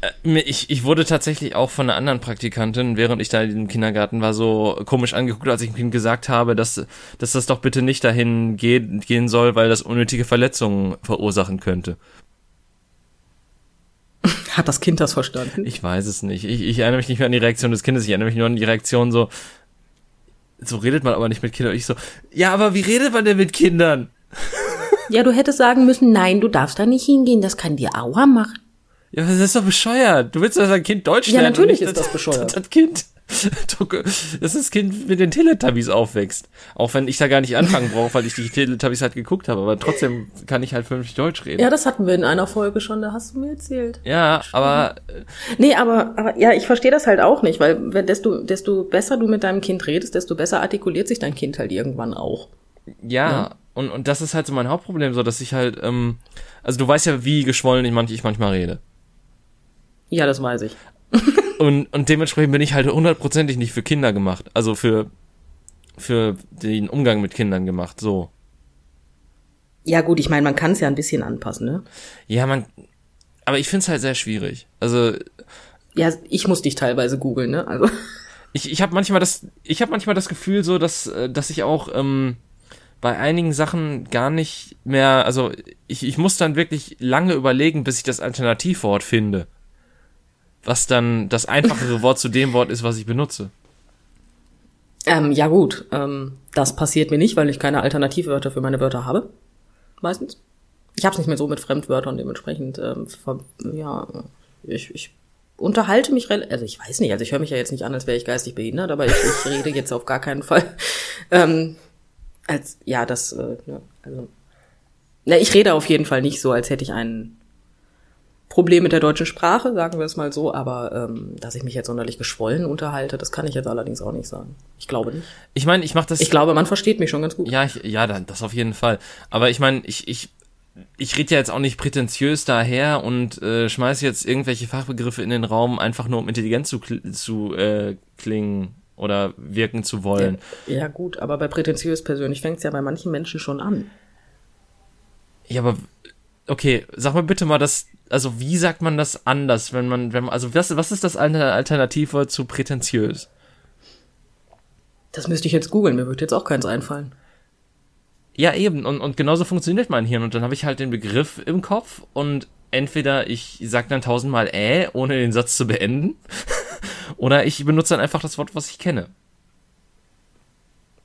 Speaker 1: Äh, ich, ich wurde tatsächlich auch von einer anderen Praktikantin, während ich da im Kindergarten war, so komisch angeguckt, als ich ihm gesagt habe, dass, dass das doch bitte nicht dahin gehen, gehen soll, weil das unnötige Verletzungen verursachen könnte.
Speaker 2: Hat das Kind das verstanden?
Speaker 1: Ich weiß es nicht. Ich, ich erinnere mich nicht mehr an die Reaktion des Kindes, ich erinnere mich nur an die Reaktion so, so redet man aber nicht mit Kindern. Und ich so, ja, aber wie redet man denn mit Kindern?
Speaker 2: Ja, du hättest sagen müssen, nein, du darfst da nicht hingehen, das kann dir Aua machen.
Speaker 1: Ja, das ist doch bescheuert. Du willst, dass dein Kind Deutsch lernt.
Speaker 2: Ja, natürlich ist das, das bescheuert.
Speaker 1: Das Kind, das ist Kind mit den Teletubbies aufwächst. Auch wenn ich da gar nicht anfangen brauche, weil ich die Teletubbies halt geguckt habe. Aber trotzdem kann ich halt vernünftig Deutsch reden.
Speaker 2: Ja, das hatten wir in einer Folge schon, da hast du mir erzählt.
Speaker 1: Ja, aber.
Speaker 2: Nee, aber, aber ja, ich verstehe das halt auch nicht, weil wenn desto, desto besser du mit deinem Kind redest, desto besser artikuliert sich dein Kind halt irgendwann auch.
Speaker 1: Ja, ja. Und, und das ist halt so mein Hauptproblem, so dass ich halt, ähm, also du weißt ja, wie geschwollen ich, manch, ich manchmal rede.
Speaker 2: Ja, das weiß ich.
Speaker 1: und, und dementsprechend bin ich halt hundertprozentig nicht für Kinder gemacht. Also für, für den Umgang mit Kindern gemacht, so.
Speaker 2: Ja, gut, ich meine, man kann es ja ein bisschen anpassen, ne?
Speaker 1: Ja, man. Aber ich find's halt sehr schwierig. Also.
Speaker 2: Ja, ich muss dich teilweise googeln, ne? Also.
Speaker 1: Ich, ich habe manchmal das, ich habe manchmal das Gefühl so, dass, äh, dass ich auch ähm, bei einigen Sachen gar nicht mehr, also ich, ich muss dann wirklich lange überlegen, bis ich das Alternativwort finde. Was dann das einfachere Wort zu dem Wort ist, was ich benutze.
Speaker 2: Ähm, ja gut, ähm, das passiert mir nicht, weil ich keine Alternativwörter für meine Wörter habe. Meistens. Ich habe es nicht mehr so mit Fremdwörtern, dementsprechend, ähm, ja, ich, ich unterhalte mich, also ich weiß nicht, also ich höre mich ja jetzt nicht an, als wäre ich geistig behindert, aber ich, ich rede jetzt auf gar keinen Fall ähm, als, ja, das, äh, ja, also. Na, ich rede auf jeden Fall nicht so, als hätte ich ein Problem mit der deutschen Sprache, sagen wir es mal so, aber ähm, dass ich mich jetzt sonderlich geschwollen unterhalte, das kann ich jetzt allerdings auch nicht sagen. Ich glaube nicht.
Speaker 1: Ich meine, ich mache das.
Speaker 2: Ich glaube, man versteht mich schon ganz gut.
Speaker 1: Ja, ich, ja, das auf jeden Fall. Aber ich meine, ich, ich, ich rede ja jetzt auch nicht prätentiös daher und äh, schmeiße jetzt irgendwelche Fachbegriffe in den Raum, einfach nur um intelligent zu, zu äh, klingen oder wirken zu wollen.
Speaker 2: Ja, ja gut, aber bei prätentiös persönlich fängt es ja bei manchen Menschen schon an.
Speaker 1: Ja, aber okay, sag mal bitte mal das, also wie sagt man das anders, wenn man, wenn man, also was, was ist das Alternativwort zu prätentiös?
Speaker 2: Das müsste ich jetzt googeln, mir würde jetzt auch keins einfallen.
Speaker 1: Ja, eben, und, und genauso funktioniert mein Hirn. Und dann habe ich halt den Begriff im Kopf und entweder ich sag dann tausendmal äh, ohne den Satz zu beenden, oder ich benutze dann einfach das Wort, was ich kenne.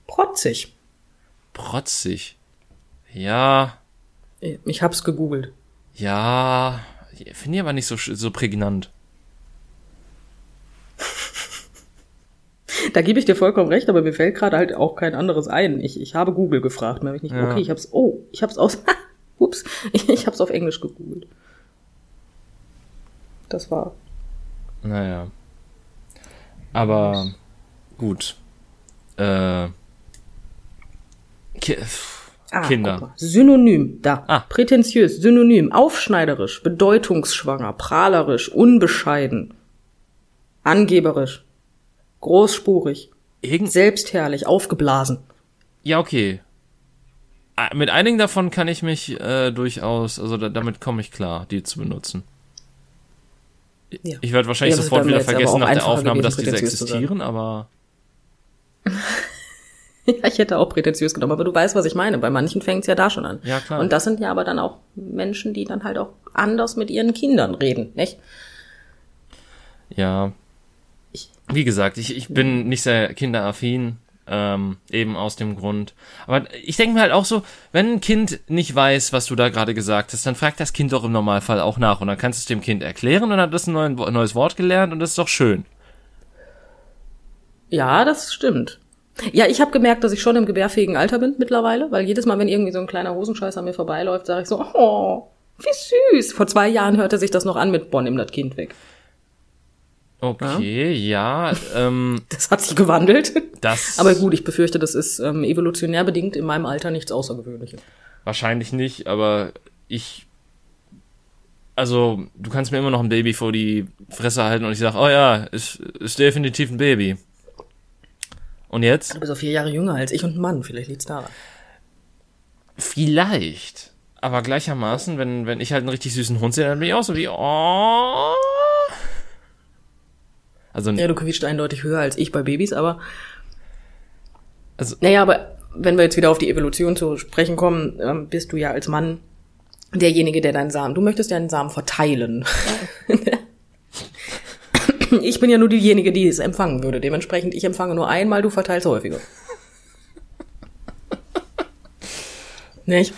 Speaker 2: Protzig.
Speaker 1: Protzig. Ja.
Speaker 2: Ich hab's gegoogelt.
Speaker 1: Ja, finde ich aber nicht so, so prägnant.
Speaker 2: Da gebe ich dir vollkommen recht, aber mir fällt gerade halt auch kein anderes ein. Ich, ich habe Google gefragt, dann habe ich nicht, ja. okay, ich hab's, oh, ich hab's aus, ups, ich, ich hab's auf Englisch gegoogelt. Das war.
Speaker 1: Naja. Aber gut. Äh, Ki ah, Kinder.
Speaker 2: Synonym, da. Ah. Prätentiös, synonym, aufschneiderisch, bedeutungsschwanger, prahlerisch, unbescheiden, angeberisch, großspurig, Irgend selbstherrlich, aufgeblasen.
Speaker 1: Ja, okay. Ah, mit einigen davon kann ich mich äh, durchaus, also da, damit komme ich klar, die zu benutzen. Ja. Ich werde wahrscheinlich ja, sofort wieder vergessen nach der Aufnahme, dass diese existieren, aber.
Speaker 2: ja, ich hätte auch prätentiös genommen, aber du weißt, was ich meine. Bei manchen fängt es ja da schon an.
Speaker 1: Ja, klar.
Speaker 2: Und das sind ja aber dann auch Menschen, die dann halt auch anders mit ihren Kindern reden, nicht?
Speaker 1: Ja. Wie gesagt, ich, ich bin nicht sehr kinderaffin. Ähm, eben aus dem Grund. Aber ich denke mir halt auch so, wenn ein Kind nicht weiß, was du da gerade gesagt hast, dann fragt das Kind doch im Normalfall auch nach und dann kannst du es dem Kind erklären und dann hat es ein neues Wort gelernt und das ist doch schön.
Speaker 2: Ja, das stimmt. Ja, ich habe gemerkt, dass ich schon im gebärfähigen Alter bin mittlerweile, weil jedes Mal, wenn irgendwie so ein kleiner Hosenscheiß an mir vorbeiläuft, sage ich so, oh, wie süß. Vor zwei Jahren hörte sich das noch an mit Bonn, nimm das Kind weg.
Speaker 1: Okay, ja. ja ähm,
Speaker 2: das hat sich gewandelt. Das aber gut, ich befürchte, das ist ähm, evolutionär bedingt in meinem Alter nichts Außergewöhnliches.
Speaker 1: Wahrscheinlich nicht, aber ich. Also, du kannst mir immer noch ein Baby vor die Fresse halten und ich sag, oh ja, ist, ist definitiv ein Baby. Und jetzt?
Speaker 2: Du bist auch vier Jahre jünger als ich und ein Mann, vielleicht liegt's daran.
Speaker 1: Vielleicht. Aber gleichermaßen, wenn, wenn ich halt einen richtig süßen Hund sehe, dann bin ich auch so wie, oh.
Speaker 2: Also, ja, du quietscht eindeutig höher als ich bei Babys, aber. Also, naja, aber wenn wir jetzt wieder auf die Evolution zu sprechen kommen, ähm, bist du ja als Mann derjenige, der deinen Samen, du möchtest deinen Samen verteilen. ich bin ja nur diejenige, die es empfangen würde. Dementsprechend, ich empfange nur einmal, du verteilst häufiger. Nicht?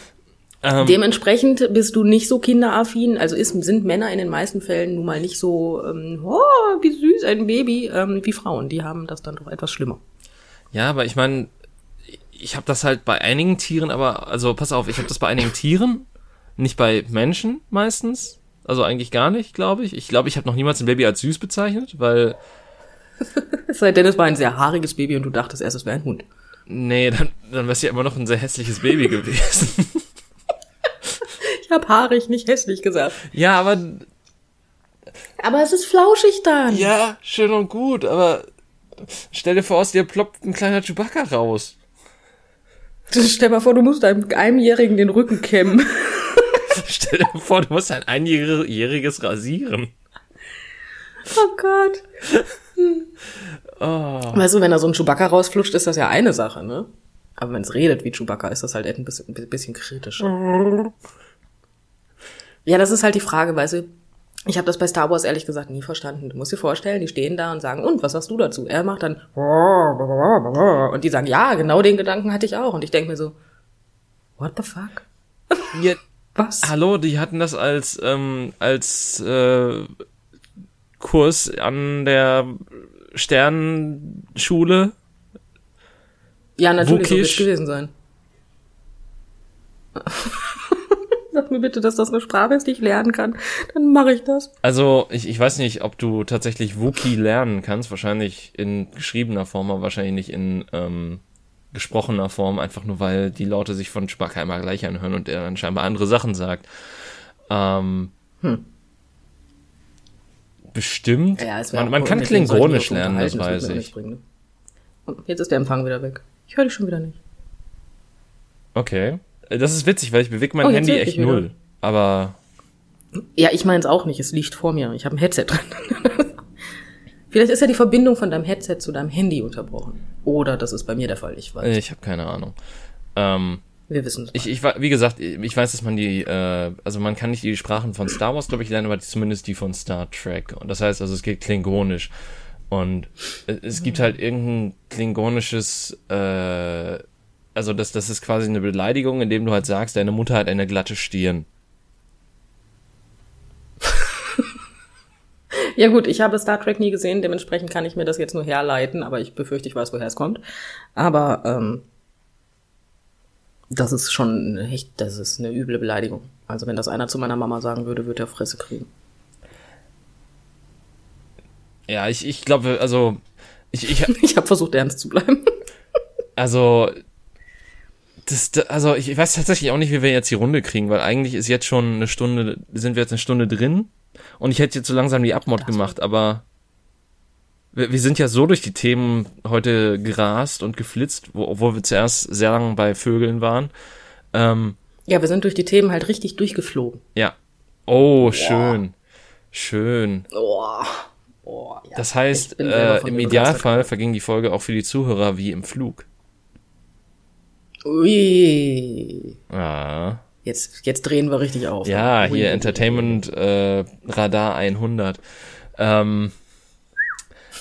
Speaker 2: Ähm, Dementsprechend bist du nicht so kinderaffin, also ist, sind Männer in den meisten Fällen nun mal nicht so, ähm, oh, wie süß, ein Baby, ähm, wie Frauen. Die haben das dann doch etwas schlimmer.
Speaker 1: Ja, aber ich meine, ich habe das halt bei einigen Tieren, aber, also pass auf, ich habe das bei einigen Tieren, nicht bei Menschen meistens. Also eigentlich gar nicht, glaube ich. Ich glaube, ich habe noch niemals ein Baby als süß bezeichnet, weil.
Speaker 2: es sei denn, es war ein sehr haariges Baby und du dachtest erst, es wäre ein Hund.
Speaker 1: Nee, dann, dann wäre es ja immer noch ein sehr hässliches Baby gewesen.
Speaker 2: Ich habe haarig, nicht hässlich gesagt.
Speaker 1: Ja, aber.
Speaker 2: Aber es ist flauschig dann.
Speaker 1: Ja, schön und gut, aber stell dir vor, aus dir ploppt ein kleiner Chewbacca raus.
Speaker 2: Stell dir vor, du musst einem Einjährigen den Rücken kämmen.
Speaker 1: stell dir vor, du musst ein Einjähriges rasieren.
Speaker 2: Oh Gott. oh. Weißt du, wenn da so ein Chewbacca rausflutscht, ist das ja eine Sache, ne? Aber wenn es redet wie Chewbacca, ist das halt ein bisschen, ein bisschen kritisch. Ja, das ist halt die Frage, weißt du, ich habe das bei Star Wars ehrlich gesagt nie verstanden. Du musst dir vorstellen, die stehen da und sagen, und was sagst du dazu? Er macht dann und die sagen, ja, genau den Gedanken hatte ich auch. Und ich denke mir so, what the fuck?
Speaker 1: Ja, was? Hallo, die hatten das als ähm, als äh, Kurs an der Sternenschule.
Speaker 2: Ja, natürlich, Wukisch. so gewesen sein. Sag mir bitte, dass das eine Sprache ist, die ich lernen kann. Dann mache ich das.
Speaker 1: Also, ich, ich weiß nicht, ob du tatsächlich Wookie lernen kannst. Wahrscheinlich in geschriebener Form, aber wahrscheinlich nicht in ähm, gesprochener Form. Einfach nur, weil die Laute sich von immer gleich anhören und er dann scheinbar andere Sachen sagt. Ähm, hm. Bestimmt. Ja, man, man kann Klingonisch lernen, das weiß ich.
Speaker 2: Ne? Jetzt ist der Empfang wieder weg. Ich höre dich schon wieder nicht.
Speaker 1: Okay. Das ist witzig, weil ich bewege mein oh, Handy echt null. Aber.
Speaker 2: Ja, ich meine es auch nicht. Es liegt vor mir. Ich habe ein Headset drin. Vielleicht ist ja die Verbindung von deinem Headset zu deinem Handy unterbrochen. Oder das ist bei mir der Fall, ich weiß.
Speaker 1: Ich habe keine Ahnung. Ähm,
Speaker 2: Wir wissen es.
Speaker 1: ich, ich, wie gesagt, ich weiß, dass man die, äh, also man kann nicht die Sprachen von Star Wars, glaube ich, lernen, aber zumindest die von Star Trek. Und das heißt, also es geht klingonisch. Und es gibt halt irgendein klingonisches, äh, also das, das ist quasi eine Beleidigung, indem du halt sagst, deine Mutter hat eine glatte Stirn.
Speaker 2: Ja gut, ich habe Star Trek nie gesehen, dementsprechend kann ich mir das jetzt nur herleiten, aber ich befürchte, ich weiß, woher es kommt. Aber ähm, das ist schon echt, das ist eine üble Beleidigung. Also wenn das einer zu meiner Mama sagen würde, würde er Fresse kriegen.
Speaker 1: Ja, ich, ich glaube, also ich, ich,
Speaker 2: ich habe versucht, ernst zu bleiben.
Speaker 1: Also das, also ich weiß tatsächlich auch nicht, wie wir jetzt die Runde kriegen, weil eigentlich ist jetzt schon eine Stunde, sind wir jetzt eine Stunde drin und ich hätte jetzt so langsam die Abmod gemacht, aber wir, wir, sind ja so durch die Themen heute gerast und geflitzt, wo, obwohl wir zuerst sehr lange bei Vögeln waren. Ähm,
Speaker 2: ja, wir sind durch die Themen halt richtig durchgeflogen.
Speaker 1: Ja. Oh, schön. Schön.
Speaker 2: Oh. Oh,
Speaker 1: ja. Das heißt, äh, im Idealfall verging die Folge auch für die Zuhörer wie im Flug.
Speaker 2: Ui.
Speaker 1: Ja.
Speaker 2: Jetzt, jetzt drehen wir richtig auf.
Speaker 1: Ja, Ui. hier Entertainment äh, Radar 100. Ähm,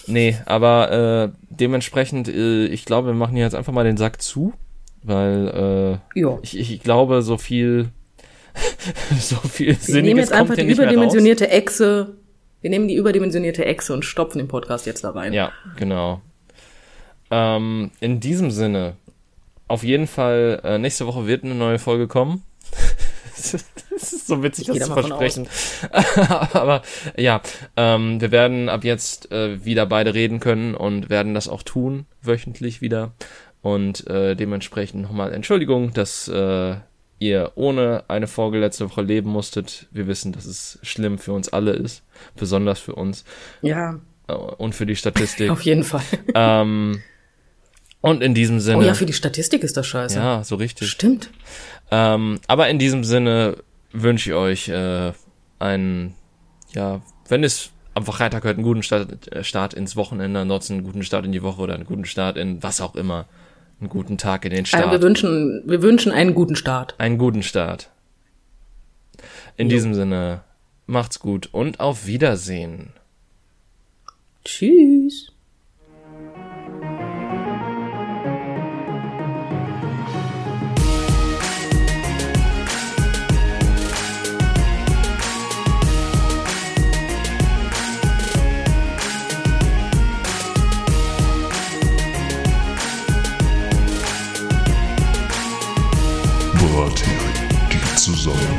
Speaker 1: nee, aber äh, dementsprechend, äh, ich glaube, wir machen hier jetzt einfach mal den Sack zu, weil äh, ich, ich glaube, so viel so viel
Speaker 2: wir Sinniges nehmen jetzt einfach die überdimensionierte Echse. Wir nehmen die überdimensionierte Echse und stopfen den Podcast jetzt da rein.
Speaker 1: Ja, genau. Ähm, in diesem Sinne, auf jeden Fall, äh, nächste Woche wird eine neue Folge kommen. Das ist so witzig, das zu versprechen. Aber ja, ähm, wir werden ab jetzt äh, wieder beide reden können und werden das auch tun, wöchentlich wieder. Und äh, dementsprechend nochmal Entschuldigung, dass äh, ihr ohne eine Folge letzte Woche leben musstet. Wir wissen, dass es schlimm für uns alle ist, besonders für uns.
Speaker 2: Ja.
Speaker 1: Äh, und für die Statistik.
Speaker 2: Auf jeden Fall.
Speaker 1: Ähm, und in diesem Sinne. Oh
Speaker 2: ja, für die Statistik ist das scheiße.
Speaker 1: Ja, so richtig.
Speaker 2: Stimmt.
Speaker 1: Ähm, aber in diesem Sinne wünsche ich euch äh, einen, ja, wenn es am Freitag hört, einen guten Start, äh, Start ins Wochenende, ansonsten einen guten Start in die Woche oder einen guten Start in was auch immer. Einen guten Tag in den Start.
Speaker 2: Also wir wünschen, wir wünschen einen guten Start.
Speaker 1: Einen guten Start. In jo. diesem Sinne, macht's gut und auf Wiedersehen.
Speaker 2: Tschüss.
Speaker 3: Zusammenkunft.